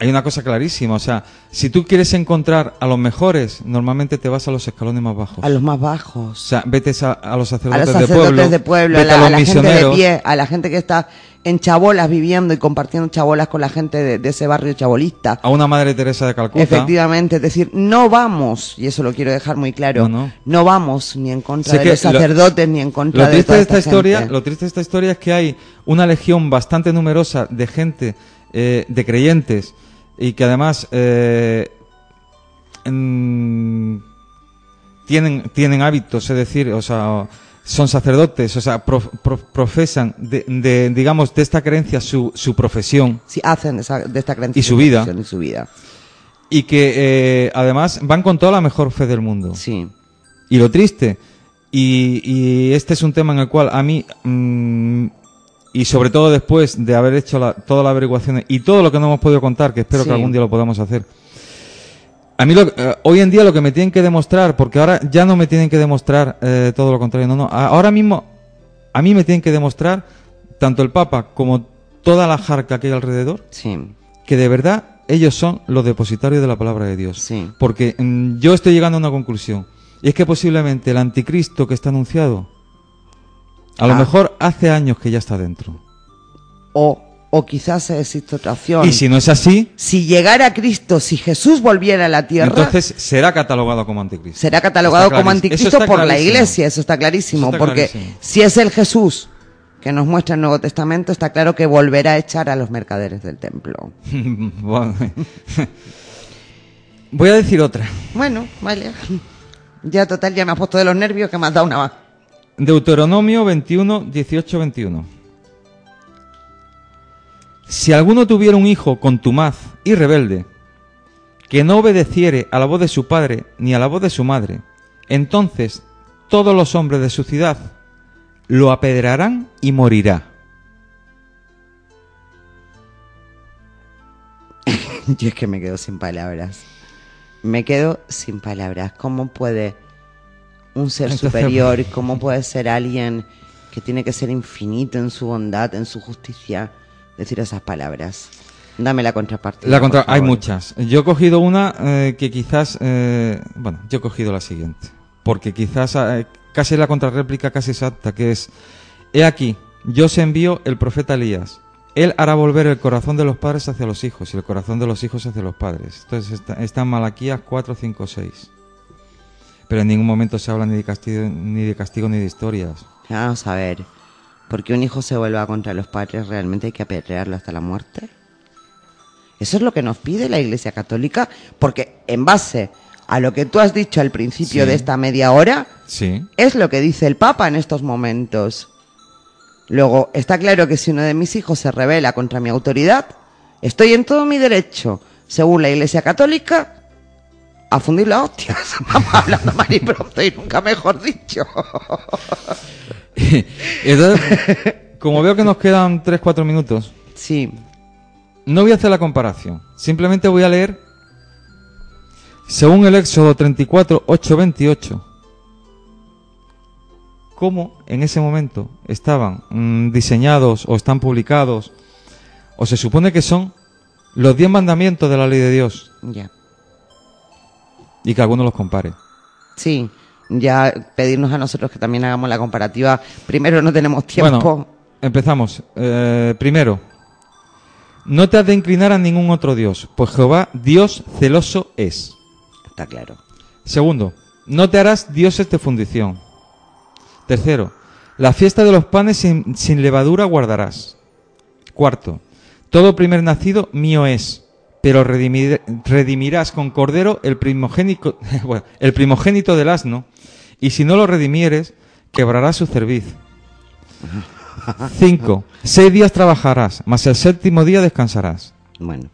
hay una cosa clarísima. O sea, si tú quieres encontrar a los mejores, normalmente te vas a los escalones más bajos. a los más O bajos, sea, vete a, a los a sacerdotes, los sacerdotes de pueblo, a vete la, a los a la gente de pie, a la gente que está en chabolas viviendo y compartiendo chabolas con la gente de, de ese barrio chabolista. a una Madre Teresa de Calcuta. Efectivamente, es decir, no vamos, y eso lo quiero dejar muy claro, No, no. vamos ni en contra Sé de los lo- sacerdotes ni en contra Lo de triste toda de esta historia, gente. lo triste de esta historia es que hay una legión bastante numerosa de gente, eh, de creyentes, y que además eh, tienen, tienen hábitos, es decir, o sea, son sacerdotes, o sea, prof- prof- profesan de, de, digamos, de esta creencia su, su profesión Sí, hacen esa- de esta creencia Y su vida. y su vida. y que eh, además van con toda la mejor fe del mundo. Sí. Y lo triste, y, y este es un tema en el cual a mí, mm, y sobre todo después de haber hecho la, todas las averiguaciones y todo lo que no hemos podido contar, que espero Sí. que algún día lo podamos hacer, a mí lo- eh, hoy en día lo que me tienen que demostrar, porque ahora ya no me tienen que demostrar eh, todo lo contrario, no, no, ahora mismo a mí me tienen que demostrar, tanto el Papa como toda la jarca que hay alrededor, Sí. que de verdad ellos son los depositarios de la palabra de Dios. Sí. Porque mm, yo estoy llegando a una conclusión. Y es que posiblemente el anticristo que está anunciado, a lo Ah. mejor hace años que ya está dentro. O, o quizás existe otra opción. Y si no es así, Si llegara Cristo, si Jesús volviera a la tierra, entonces será catalogado como anticristo. será catalogado como anticristo por la iglesia, eso está clarísimo, Eso está porque clarísimo. si es el Jesús que nos muestra el Nuevo Testamento, está claro que volverá a echar a los mercaderes del templo. Voy a decir otra. Bueno, vale. Ya total, ya me has puesto de los nervios que me has dado una más. Deuteronomio 21, 18, 21. Si alguno tuviera un hijo contumaz y rebelde, que no obedeciere a la voz de su padre ni a la voz de su madre, entonces todos los hombres de su ciudad lo apedrarán y morirá. Yo es que me quedo sin palabras. Me quedo sin palabras. ¿Cómo puede un ser Entonces- superior, cómo puede ser alguien que tiene que ser infinito en su bondad, en su justicia, decir esas palabras? Dame la contraparte. La contra- hay muchas. Yo he cogido una eh, que quizás, eh, bueno, yo he cogido la siguiente, porque quizás eh, casi la contrarréplica casi exacta, que es, he aquí, yo os envío el profeta Elías. Él hará volver el corazón de los padres hacia los hijos y el corazón de los hijos hacia los padres. Entonces está, está en Malaquías 4, 5, 6. Pero en ningún momento se habla ni de castigo ni de, castigo, ni de historias. Vamos a ver. ¿Por qué un hijo se vuelva contra los padres realmente hay que apedrearlo hasta la muerte? Eso es lo que nos pide la Iglesia Católica, porque en base a lo que tú has dicho al principio Sí. de esta media hora, Sí. es lo que dice el Papa en estos momentos. Luego, está claro que si uno de mis hijos se revela contra mi autoridad, estoy en todo mi derecho, según la Iglesia Católica, a fundir las hostias. Vamos hablando mal y pronto y nunca mejor dicho. Entonces, como veo que nos quedan 3-4 minutos, Sí, no voy a hacer la comparación. Simplemente voy a leer, según el Éxodo 34, 8, 28, cómo en ese momento estaban mm, diseñados o están publicados, o se supone que son los 10 mandamientos de la ley de Dios, ya. Y que alguno los compare. Sí, ya pedirnos a nosotros que también hagamos la comparativa. Primero no tenemos tiempo. Bueno, empezamos. Eh, primero, no te has de inclinar a ningún otro Dios, pues Jehová, Dios celoso es. Está claro. Segundo, no te harás dioses de fundición. Tercero, la fiesta de los panes sin, sin levadura guardarás. Cuarto, todo primer nacido mío es, pero redimir- redimirás con cordero el primogénito, bueno, el primogénito del asno, y si no lo redimieres, quebrarás su cerviz. Cinco, seis días trabajarás, mas el séptimo día descansarás. Bueno,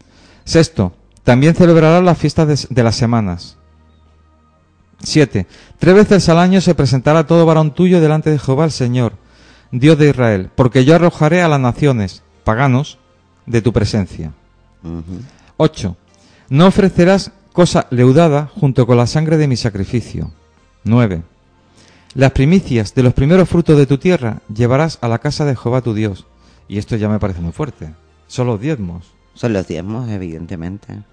Sexto, también celebrarás las fiestas de, de las semanas. Siete, tres veces al año se presentará todo varón tuyo delante de Jehová el Señor, Dios de Israel, porque yo arrojaré a las naciones, paganos, de tu presencia. 8. No ofrecerás cosa leudada junto con la sangre de mi sacrificio. 9. Las primicias de los primeros frutos de tu tierra llevarás a la casa de Jehová tu Dios. Y esto ya me parece muy fuerte. Son los diezmos. son los diezmos, evidentemente.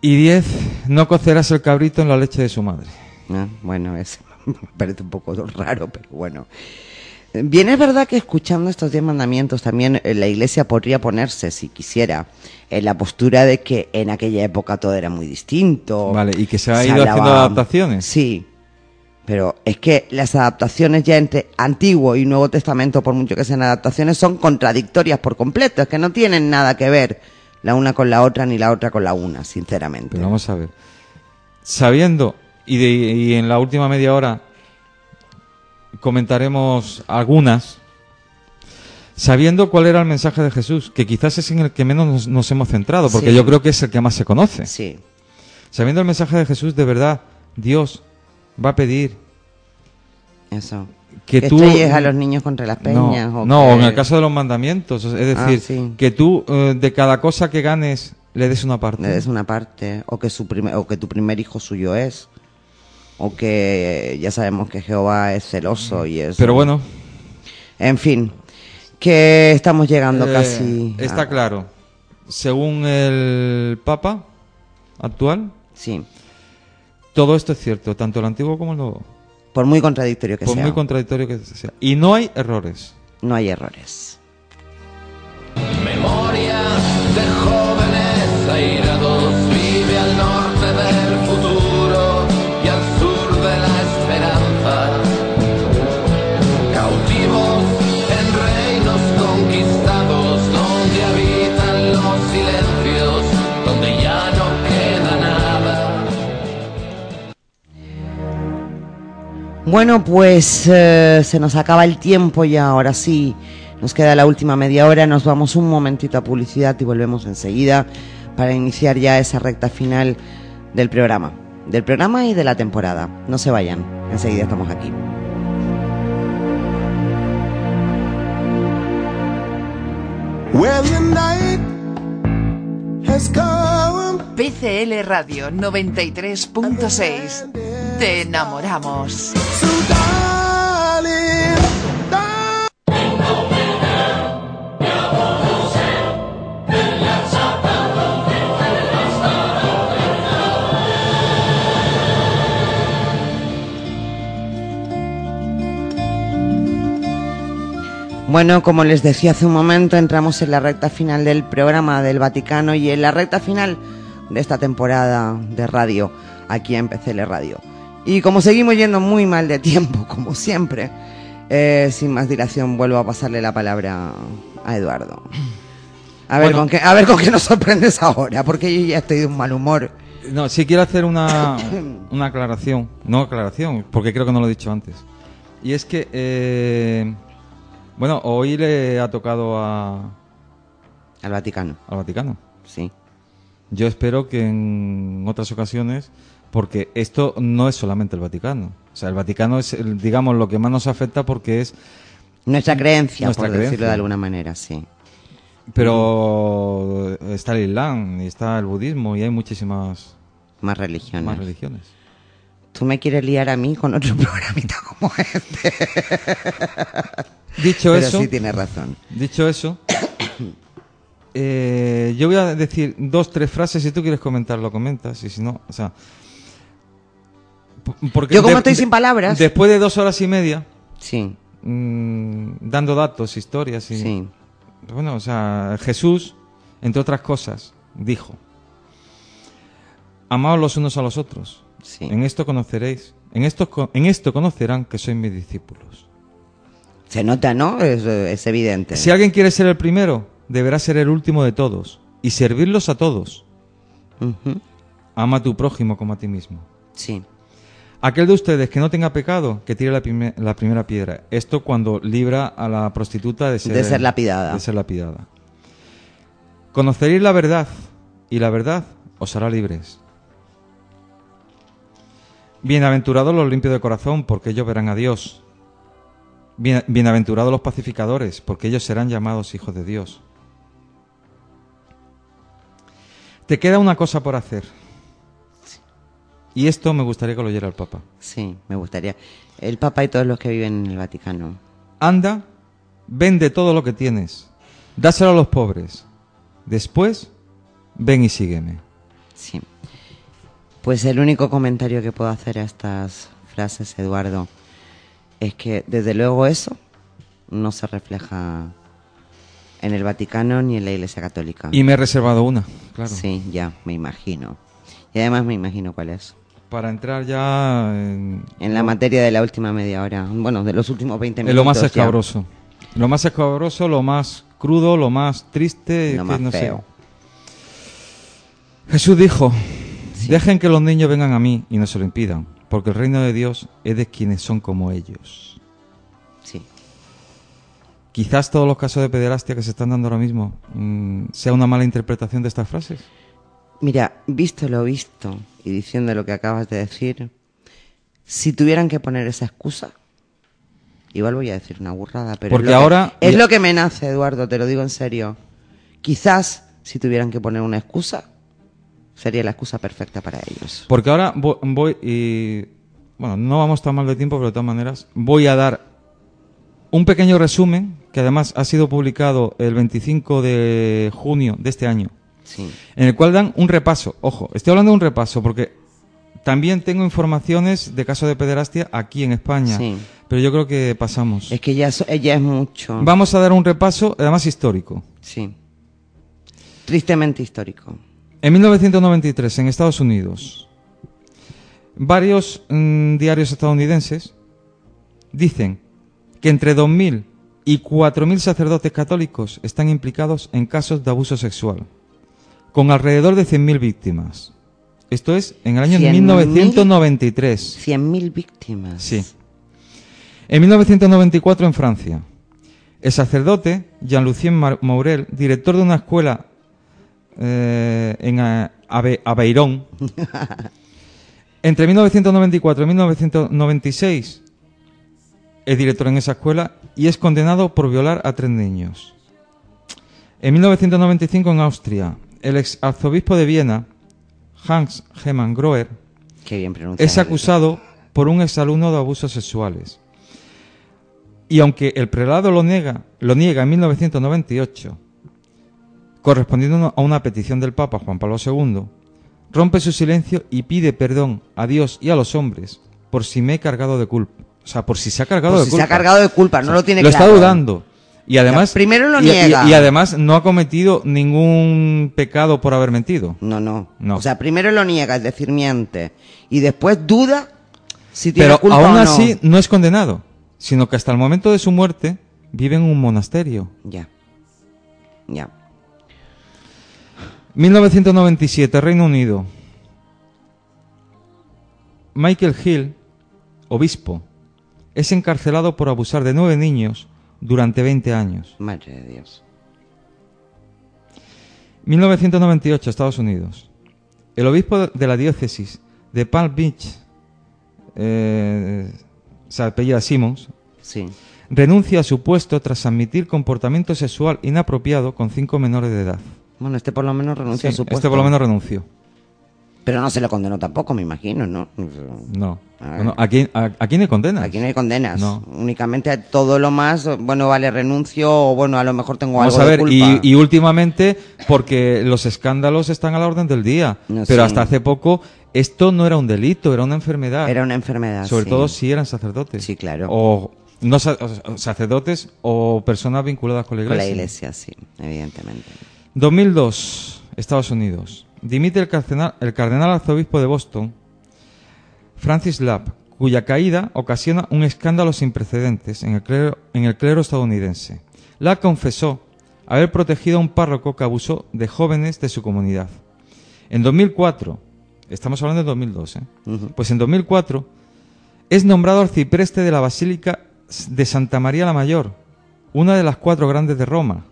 Y 10. No cocerás el cabrito en la leche de su madre. Ah, Bueno, es, me parece un poco raro, pero bueno. Bien, es verdad que escuchando estos diez mandamientos también eh, la iglesia podría ponerse, si quisiera, en la postura de que en aquella época todo era muy distinto. Vale, y que se ha ido haciendo adaptaciones. Sí, pero es que las adaptaciones ya entre Antiguo y Nuevo Testamento, por mucho que sean adaptaciones, son contradictorias por completo, es que no tienen nada que ver la una con la otra ni la otra con la una, sinceramente. Pero vamos a ver. Sabiendo, y, de- y en la última media hora comentaremos algunas, sabiendo cuál era el mensaje de Jesús, que quizás es en el que menos nos, nos hemos centrado, porque Sí. yo creo que es el que más se conoce. Sí, Sabiendo el mensaje de Jesús, de verdad, Dios va a pedir eso. que, que tú... estrelles a los niños contra las peñas. no, o no, que- en el caso de los mandamientos, es Ah, decir, sí. que tú eh, de cada cosa que ganes le des una parte. le des una parte, o que, su primer, o que tu primer hijo suyo es, o que ya sabemos que Jehová es celoso y es... Pero bueno, En fin, que estamos llegando Eh, casi... a- Está claro. Según el Papa actual, Sí, todo esto es cierto, tanto el antiguo como el nuevo. por muy contradictorio que Por sea, muy contradictorio que sea. Y no hay errores. no hay errores. Memoria de jóvenes airados Bueno, pues eh, se nos acaba el tiempo y ahora sí, nos queda la última media hora, nos vamos un momentito a publicidad y volvemos enseguida para iniciar ya esa recta final del programa, del programa y de la temporada. No se vayan, enseguida estamos aquí. PCL Radio 93.6. Te enamoramos. Bueno, como les decía hace un momento, entramos en la recta final del programa del Vaticano y en la recta final de esta temporada de radio aquí en PCL Radio. Y como seguimos yendo muy mal de tiempo, como siempre, eh, sin más dilación vuelvo a pasarle la palabra a Eduardo. A ver, Bueno. con qué, a ver con qué nos sorprendes ahora, porque yo ya estoy de un mal humor. No, sí quiero hacer una, una aclaración. No aclaración, porque creo que no lo he dicho antes. Y es que, eh, bueno, hoy le ha tocado a, Al Vaticano, al Vaticano. sí. Yo espero que en otras ocasiones, porque esto no es solamente el Vaticano. O sea, el Vaticano es, el- digamos, lo que más nos afecta porque es Nuestra creencia, Nuestra por decirlo creencia. de alguna manera, sí. Pero está el Islam y está el budismo y hay muchísimas Más religiones. más religiones. Tú me quieres liar a mí con otro programita como este. Dicho Pero eso, sí tienes razón. dicho eso, eh, yo voy a decir dos, tres frases. Si tú quieres comentarlo, comentas. Y si no, o sea. Porque Yo como estoy sin palabras. Después de dos horas y media, Sí, mm, dando datos, historias y. sí. Bueno, o sea, Jesús, entre otras cosas, dijo: Amaos los unos a los otros. Sí. En esto conoceréis, en esto, en esto conocerán que sois mis discípulos. Se nota, ¿no? Es, es evidente. Si alguien quiere ser el primero, deberá ser el último de todos y servirlos a todos. Ama a tu prójimo como a ti mismo. Sí, Aquel de ustedes que no tenga pecado, que tire la, prime- la primera piedra. Esto cuando libra a la prostituta de ser, De ser lapidada. de ser lapidada. Conoceréis la verdad y la verdad os hará libres. Bienaventurados los limpios de corazón, porque ellos verán a Dios. Bien- bienaventurados los pacificadores, porque ellos serán llamados hijos de Dios. Te queda una cosa por hacer. Y esto me gustaría que lo oyera el Papa. sí, me gustaría. El Papa y todos los que viven en el Vaticano. Anda, vende todo lo que tienes, dáselo a los pobres. Después, ven y sígueme. Sí. Pues el único comentario que puedo hacer a estas frases, Eduardo, es que desde luego eso no se refleja en el Vaticano ni en la Iglesia Católica. Y me he reservado una, claro. Sí, ya, me imagino. Y además me imagino cuál es. Para entrar ya en, En la materia de la última media hora, bueno, de los últimos 20 en minutos. lo más ya. escabroso. Lo más escabroso, lo más crudo, lo más triste. Lo que más no sé. feo. Jesús dijo, dejen que los niños vengan a mí y no se lo impidan, porque el reino de Dios es de quienes son como ellos. Sí, Quizás todos los casos de pederastia que se están dando ahora mismo mm, sea una mala interpretación de estas frases. Mira, visto lo visto y diciendo lo que acabas de decir, si tuvieran que poner esa excusa, igual voy a decir una burrada, pero Porque es, lo que- ahora- es lo que me nace, Eduardo, te lo digo en serio. Quizás si tuvieran que poner una excusa, sería la excusa perfecta para ellos. Porque ahora vo- voy y... Bueno, no vamos tan mal de tiempo, pero de todas maneras voy a dar un pequeño resumen que además ha sido publicado el 25 de junio de este año, Sí, en el cual dan un repaso. Ojo, estoy hablando de un repaso porque también tengo informaciones de casos de pederastia aquí en España, Sí. pero yo creo que pasamos. es que ya, so- ya es mucho. Vamos a dar un repaso, además histórico. Sí. Tristemente histórico. En 1993, en Estados Unidos, varios mm, diarios estadounidenses dicen que entre 2.000 y 4.000 sacerdotes católicos están implicados en casos de abuso sexual, con alrededor de 100.000 víctimas. Esto es en el año 100.000. 1993. 100.000 víctimas. Sí. En 1994 en Francia, el sacerdote Jean-Lucien Maurel, director de una escuela eh, en eh, Ave- Aveirón, entre 1994 y 1996 es director en esa escuela y es condenado por violar a tres niños. En 1995 en Austria, el ex arzobispo de Viena, Hans Hermann Groer, es acusado por un exalumno de abusos sexuales. Y aunque el prelado lo niega, lo niega en 1998, correspondiendo a una petición del Papa Juan Pablo II, rompe su silencio y pide perdón a Dios y a los hombres por si me he cargado de culpa. O sea, por si se ha cargado Por de si culpa. se ha cargado de culpa, no lo tiene Lo claro. está dudando. Y además, primero lo y- y- niega. y además no ha cometido ningún pecado por haber mentido. No, no, No. O sea, primero lo niega, es decir, miente. Y después duda si tiene Pero culpa aún o no. así no es condenado, sino que hasta el momento de su muerte vive en un monasterio. Ya. Ya. 1997, Reino Unido. Michael Hill, obispo, es encarcelado por abusar de nueve niños durante 20 años. Madre de Dios. 1998, Estados Unidos. El obispo de la diócesis de Palm Beach, eh, se apellida Simmons, Sí. renuncia a su puesto tras admitir comportamiento sexual inapropiado con cinco menores de edad. Bueno, este por lo menos renuncia a su puesto. este por lo menos renunció. Pero no se lo condenó tampoco, me imagino, ¿no? No. Ah. Bueno, ¿a, quién, a, a quién le condenas? Aquí no hay condenas. No. Únicamente a todo lo más, bueno, vale, renuncio o bueno, a lo mejor tengo Vamos algo a ver, de y, culpa. y últimamente, porque los escándalos están a la orden del día, No, pero sí. hasta hace poco esto no era un delito, era una enfermedad. Era una enfermedad. Sobre sí. todo si eran sacerdotes. Sí, claro. O, no sacerdotes o personas vinculadas con la Con iglesia. la iglesia, sí, evidentemente. 2002, Estados Unidos. Dimite el cardenal, el cardenal arzobispo de Boston, Francis Lapp, cuya caída ocasiona un escándalo sin precedentes en el clero, en el clero estadounidense. Lapp confesó haber protegido a un párroco que abusó de jóvenes de su comunidad. En 2004, estamos hablando de 2002, ¿eh? pues en 2004 es nombrado arcipreste de la Basílica de Santa María la Mayor, una de las cuatro grandes de Roma.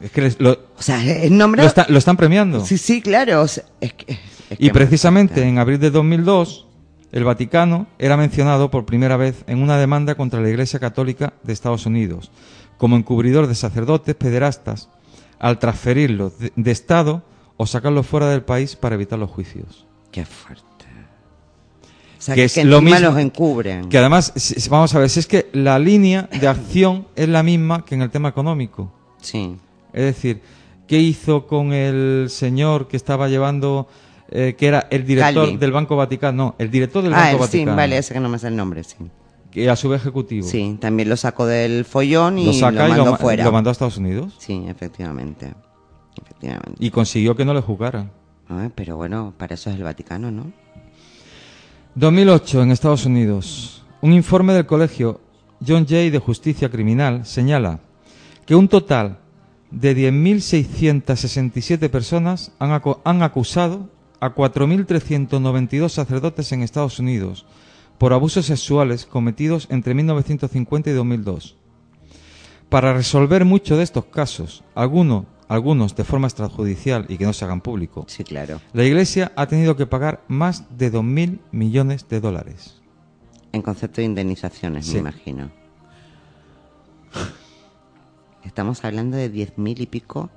Es que les- lo, O sea, el nombre... lo, está- lo están premiando. Sí, sí, claro. o sea, es que, es y precisamente en abril de 2002, el Vaticano era mencionado por primera vez en una demanda contra la Iglesia Católica de Estados Unidos, como encubridor de sacerdotes pederastas, al transferirlos de, de Estado o sacarlos fuera del país para evitar los juicios. Qué fuerte. O sea, Que que, es que lo mismo- los encubren. Que además, vamos a ver, si es que la línea de acción es la misma que en el tema económico. Sí. Es decir, ¿qué hizo con el señor que estaba llevando, eh, que era el director Calvi. del Banco Vaticano? No, el director del Ah, Banco el- sí, Vaticano. vale, ese que no me sé el nombre, sí. Que a su ejecutivo. Sí, también lo sacó del follón y lo lo, saca y mandó lo, fuera. lo mandó a Estados Unidos. Sí, efectivamente. Efectivamente. Y consiguió que no le juzgaran. Ah, pero bueno, para eso es el Vaticano, ¿no? 2008, en Estados Unidos. Un informe del colegio John Jay de Justicia Criminal señala que un total de 10.667 personas han, acu- han acusado a 4.392 sacerdotes en Estados Unidos por abusos sexuales cometidos entre 1950 y 2002. Para resolver muchos de estos casos, algunos, algunos de forma extrajudicial y que no se hagan público, Sí, claro. la Iglesia ha tenido que pagar más de 2.000 millones de dólares. En concepto de indemnizaciones, Sí. me imagino. Estamos hablando de diez mil y pico.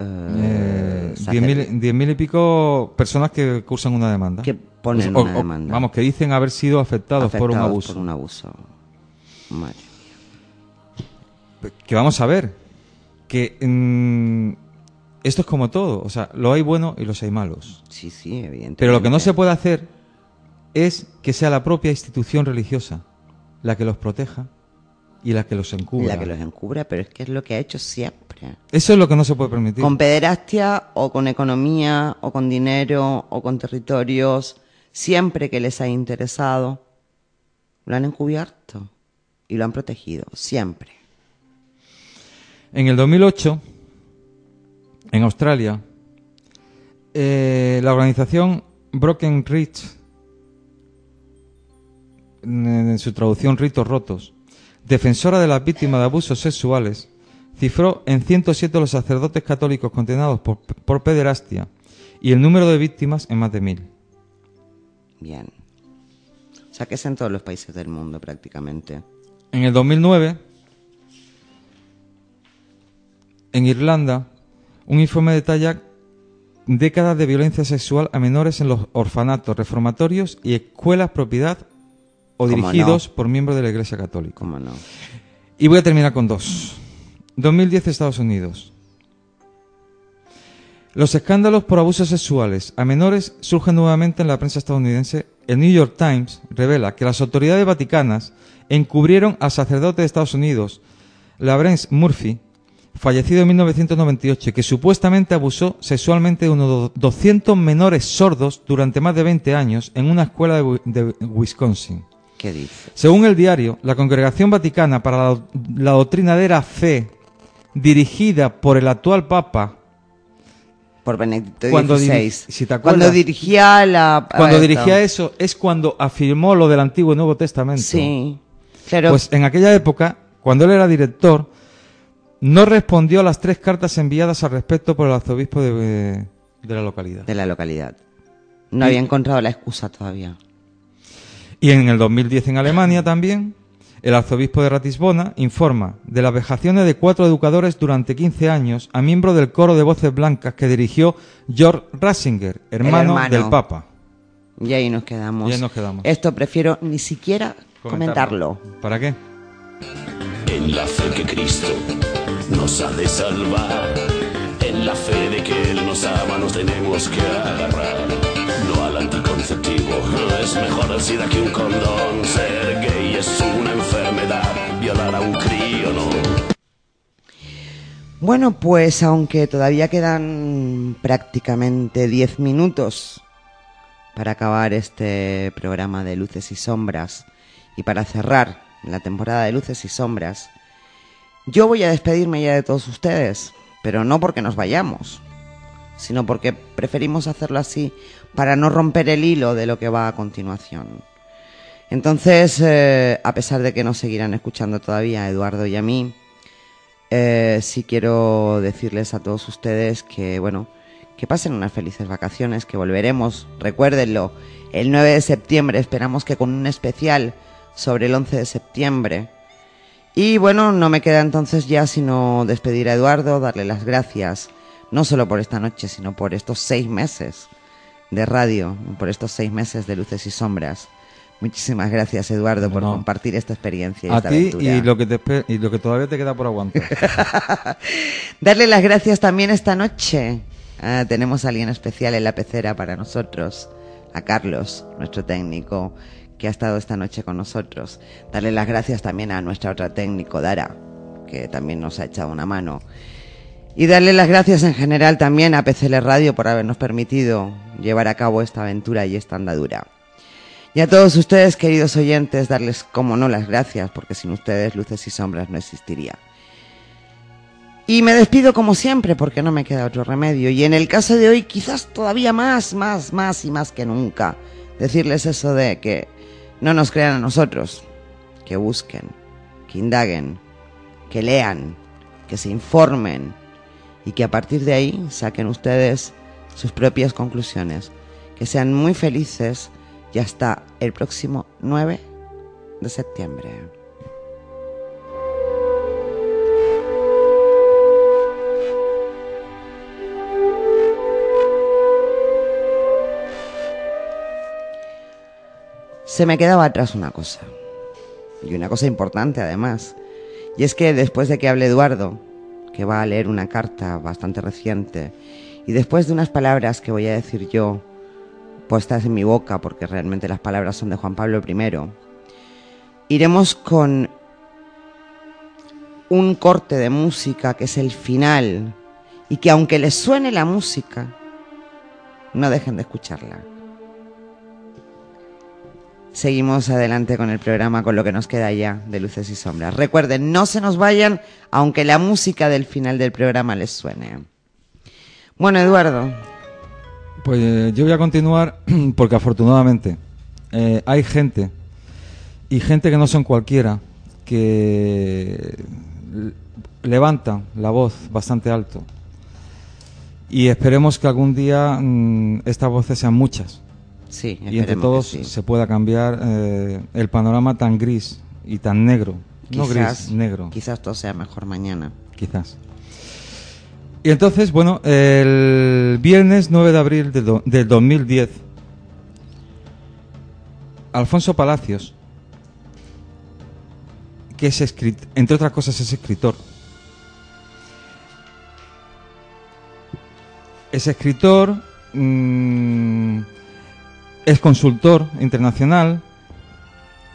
Eh, eh, 10.000 10.000 y pico personas que cursan una demanda. Que ponen O- una o- demanda. Vamos, que dicen haber sido afectados, por un abuso. por un abuso. Madre. Que vamos a ver, que mm, esto es como todo, o sea, lo hay bueno y los hay malos. Sí, sí, evidentemente. Pero lo que no se puede hacer es que sea la propia institución religiosa la que los proteja y la que los encubra. La que los encubra, pero es que es lo que ha hecho siempre. Eso es lo que no se puede permitir. Con pederastia o con economía o con dinero o con territorios, siempre que les ha interesado, lo han encubierto y lo han protegido, siempre. En el 2008, en Australia, eh, la organización Broken Rich, en en su traducción Ritos Rotos, defensora de las víctimas de abusos sexuales, cifró en 107 los sacerdotes católicos condenados por, por pederastia y el número de víctimas en más de mil. Bien. O sea, que es en todos los países del mundo prácticamente. En el 2009, en Irlanda, un informe detalla décadas de violencia sexual a menores en los orfanatos, reformatorios y escuelas propiedad o ¿Cómo dirigidos por miembros de la Iglesia Católica. ¿Cómo no? Y voy a terminar con dos. 2010 Estados Unidos. Los escándalos por abusos sexuales a menores surgen nuevamente en la prensa estadounidense. El New York Times revela que las autoridades vaticanas encubrieron al sacerdote de Estados Unidos, Lawrence Murphy, fallecido en 1998, que supuestamente abusó sexualmente de unos 200 menores sordos durante más de 20 años en una escuela de Wisconsin. ¿Qué dice? Según el diario, la Congregación Vaticana para la, la Doctrina de la Fe, dirigida por el actual Papa, Por Benedicto Cuando XVI. diri- si te acuerdas- Cuando dirigía la... cuando esto. dirigía eso, es cuando afirmó lo del Antiguo y Nuevo Testamento. Sí. Claro. Pues en aquella época, cuando él era director, no respondió a las tres cartas enviadas al respecto por el arzobispo de, de la localidad. de la localidad. No había encontrado la excusa todavía. Y en el 2010 en Alemania también, el arzobispo de Ratisbona informa de las vejaciones de cuatro educadores durante 15 años a miembro del coro de voces blancas que dirigió George Ratzinger, hermano, hermano. del Papa. Y ahí nos quedamos. Y ahí nos quedamos. Esto prefiero ni siquiera comentarlo. ¿Para qué? En la fe que Cristo nos ha de salvar, en la fe de que Él nos ama, nos tenemos que agarrar. Anticonceptivo, es mejor el SIDA que un condón. Ser gay es una enfermedad, violar a un crío no. Bueno, pues aunque todavía quedan prácticamente 10 minutos para acabar este programa de Luces y Sombras y para cerrar la temporada de Luces y Sombras, yo voy a despedirme ya de todos ustedes, pero no porque nos vayamos, sino porque preferimos hacerlo así para no romper el hilo de lo que va a continuación. Entonces, eh, a pesar de que nos seguirán escuchando todavía a Eduardo y a mí, eh, sí quiero decirles a todos ustedes que, bueno, que pasen unas felices vacaciones, que volveremos, recuérdenlo, el 9 de septiembre, esperamos que con un especial sobre el 11 de septiembre. Y bueno, no me queda entonces ya sino despedir a Eduardo, darle las gracias, no solo por esta noche, sino por estos seis meses de radio, por estos seis meses de luces y sombras. Muchísimas gracias, Eduardo, por No. compartir esta experiencia. y A esta ti aventura. y lo, que te y lo que todavía te queda por aguantar. Darle las gracias también esta noche. Ah, tenemos a alguien especial en la pecera para nosotros, a Carlos, nuestro técnico, que ha estado esta noche con nosotros. Darle las gracias también a nuestra otra técnico, Dara, que también nos ha echado una mano. Y darle las gracias en general también a PCL Radio por habernos permitido llevar a cabo esta aventura y esta andadura. Y a todos ustedes, queridos oyentes, darles, como no, las gracias, porque sin ustedes Luces y Sombras no existiría. Y me despido como siempre, porque no me queda otro remedio. Y en el caso de hoy, quizás todavía más, más, más y más que nunca, decirles eso de que no nos crean a nosotros, que busquen, que indaguen, que lean, que se informen y que a partir de ahí saquen ustedes sus propias conclusiones. Que sean muy felices y hasta el próximo 9 de septiembre. Se me quedaba atrás una cosa. Y una cosa importante además. Y es que después de que hable Eduardo, que va a leer una carta bastante reciente, y después de unas palabras que voy a decir yo, puestas en mi boca, porque realmente las palabras son de Juan Pablo I, iremos con un corte de música que es el final, y que aunque les suene la música, no dejen de escucharla. Seguimos adelante con el programa, con lo que nos queda ya de luces y sombras. Recuerden, no se nos vayan, aunque la música del final del programa les suene. Bueno, Eduardo, Pues eh, yo voy a continuar porque afortunadamente eh, hay gente y gente que no son cualquiera que levantan la voz bastante alto y esperemos que algún día mm, estas voces sean muchas sí, y entre todos sí. se pueda cambiar eh, el panorama tan gris y tan negro no gris negro Quizás todo sea mejor mañana. quizás. Y entonces, bueno, el viernes 9 de abril del, do- del 2010, Alfonso Palacios, que es escrit entre otras cosas es escritor, es escritor, mm, es consultor internacional,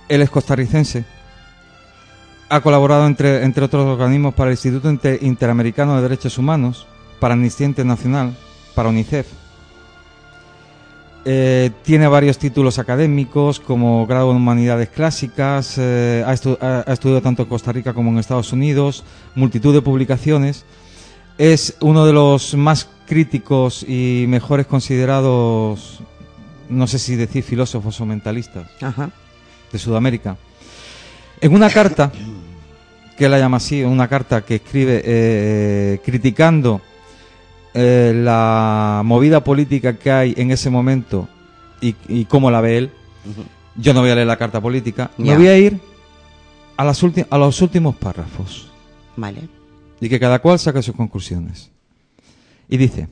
él es costarricense, ha colaborado entre, entre otros organismos para el Instituto Inter- Interamericano de Derechos Humanos, para Amnistía Internacional, para UNICEF. Eh, tiene varios títulos académicos como grado en Humanidades Clásicas, eh, ha, estu- ha- ha estudiado tanto en Costa Rica como en Estados Unidos, multitud de publicaciones. Es uno de los más críticos y mejores considerados, no sé si decir filósofos o mentalistas Ajá. de Sudamérica. En una carta, que la llama así, una carta que escribe eh, criticando eh, la movida política que hay en ese momento y, y cómo la ve él, Yo no voy a leer la carta política, me voy a ir a, las a los últimos párrafos Vale. y que cada cual saque sus conclusiones. Y dice,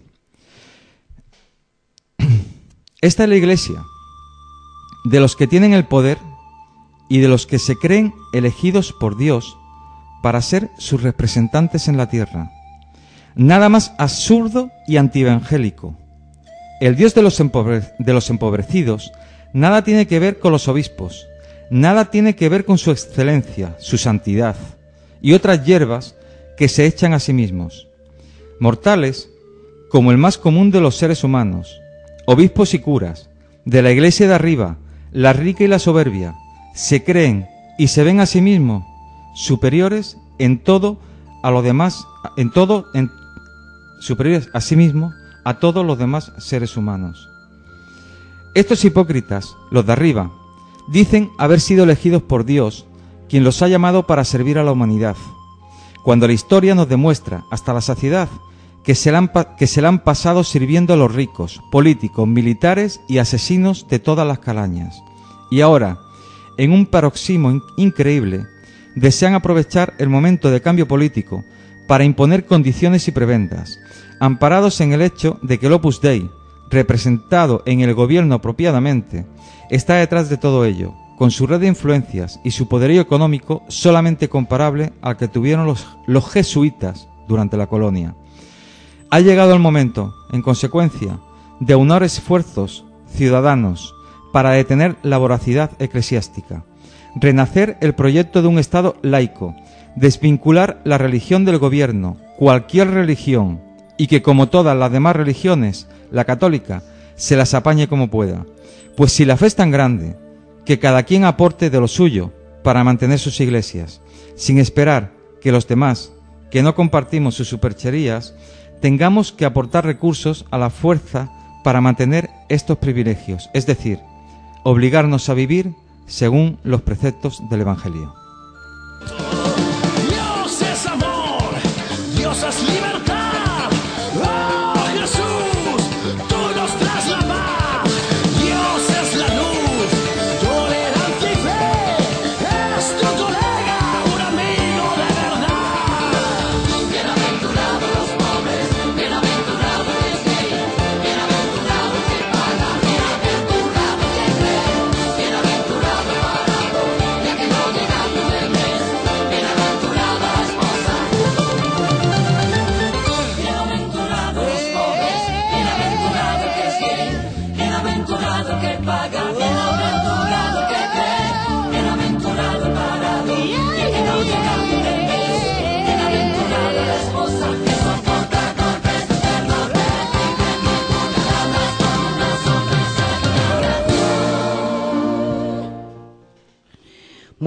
esta es la iglesia de los que tienen el poder y de los que se creen elegidos por Dios para ser sus representantes en la tierra. Nada más absurdo y antievangélico. El Dios de los, de los empobrecidos nada tiene que ver con los obispos, nada tiene que ver con su excelencia, su santidad y otras hierbas que se echan a sí mismos. Mortales, como el más común de los seres humanos, obispos y curas, de la iglesia de arriba, la rica y la soberbia, se creen y se ven a sí mismos superiores en todo a lo demás, en todo, en, superiores a sí mismos a todos los demás seres humanos. Estos hipócritas, los de arriba, dicen haber sido elegidos por Dios, quien los ha llamado para servir a la humanidad, cuando la historia nos demuestra hasta la saciedad que se, la han, que se han pasado sirviendo a los ricos, políticos, militares y asesinos de todas las calañas. Y ahora, en un paroxismo in- increíble, desean aprovechar el momento de cambio político para imponer condiciones y prebendas, amparados en el hecho de que el Opus Dei, representado en el gobierno apropiadamente, está detrás de todo ello, con su red de influencias y su poderío económico solamente comparable al que tuvieron los, los jesuitas durante la colonia. Ha llegado el momento, en consecuencia, de aunar esfuerzos ciudadanos para detener la voracidad eclesiástica, renacer el proyecto de un Estado laico, desvincular la religión del gobierno, cualquier religión, y que como todas las demás religiones, la católica, se las apañe como pueda. Pues si la fe es tan grande, que cada quien aporte de lo suyo para mantener sus iglesias, sin esperar que los demás, que no compartimos sus supercherías, tengamos que aportar recursos a la fuerza para mantener estos privilegios, es decir, obligarnos a vivir según los preceptos del Evangelio.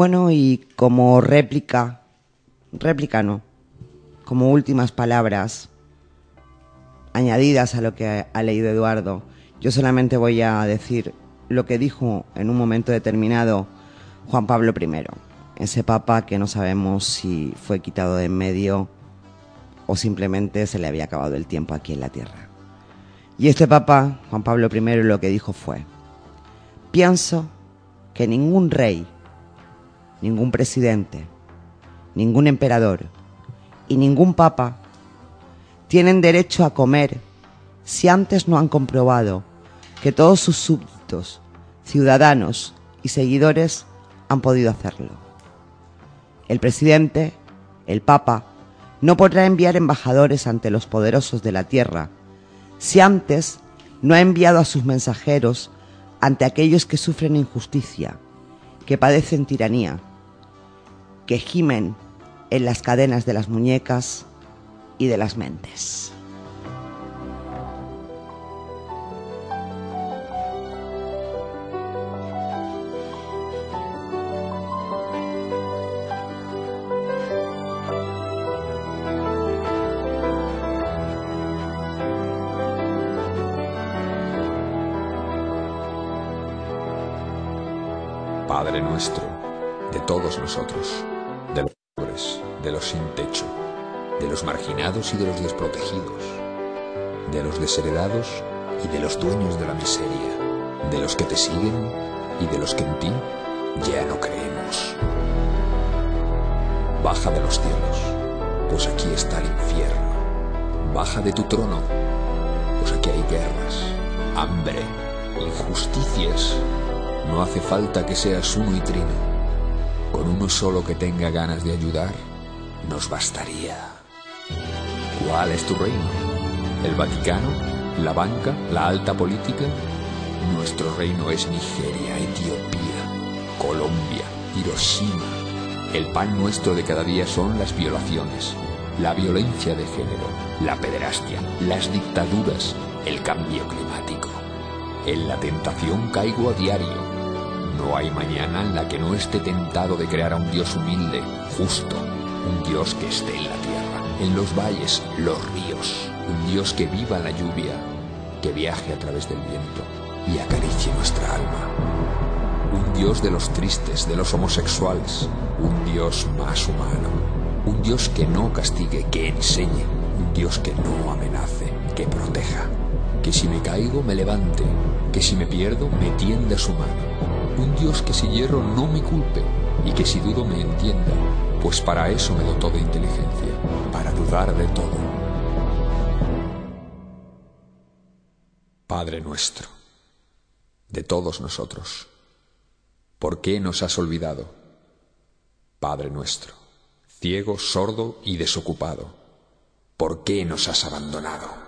Y como réplica, réplica no, como últimas palabras añadidas a lo que ha leído Eduardo, yo solamente voy a decir lo que dijo en un momento determinado Juan Pablo I, ese papa que no sabemos si fue quitado de en medio o simplemente se le había acabado el tiempo aquí en la tierra. Y este papa, Juan Pablo I, lo que dijo fue, pienso que ningún rey, ningún presidente, ningún emperador y ningún papa tienen derecho a comer si antes no han comprobado que todos sus súbditos, ciudadanos y seguidores han podido hacerlo. El presidente, el papa, no podrá enviar embajadores ante los poderosos de la tierra si antes no ha enviado a sus mensajeros ante aquellos que sufren injusticia, que padecen tiranía, que gimen en las cadenas de las muñecas y de las mentes. Padre nuestro, de todos nosotros, de los pobres, de los sin techo, de los marginados y de los desprotegidos, de los desheredados y de los dueños de la miseria, de los que te siguen y de los que en ti ya no creemos. Baja de los cielos, pues aquí está el infierno. Baja de tu trono, pues aquí hay guerras, hambre, injusticias. No hace falta que seas uno y trino. Con uno solo que tenga ganas de ayudar, nos bastaría. ¿Cuál es tu reino? ¿El Vaticano? ¿La banca? ¿La alta política? Nuestro reino es Nigeria, Etiopía, Colombia, Hiroshima. El pan nuestro de cada día son las violaciones, la violencia de género, la pederastia, las dictaduras, el cambio climático. En la tentación caigo a diario. No hay mañana en la que no esté tentado de crear a un Dios humilde, justo, un Dios que esté en la tierra, en los valles, los ríos, un Dios que viva la lluvia, que viaje a través del viento y acaricie nuestra alma. Un Dios de los tristes, de los homosexuales, un Dios más humano, un Dios que no castigue, que enseñe, un Dios que no amenace, que proteja, que si me caigo me levante, que si me pierdo me tienda su mano, un Dios que si hierro no me culpe y que si dudo me entienda, pues para eso me dotó de inteligencia, para dudar de todo. Padre nuestro, de todos nosotros, ¿por qué nos has olvidado? Padre nuestro, ciego, sordo y desocupado, ¿por qué nos has abandonado?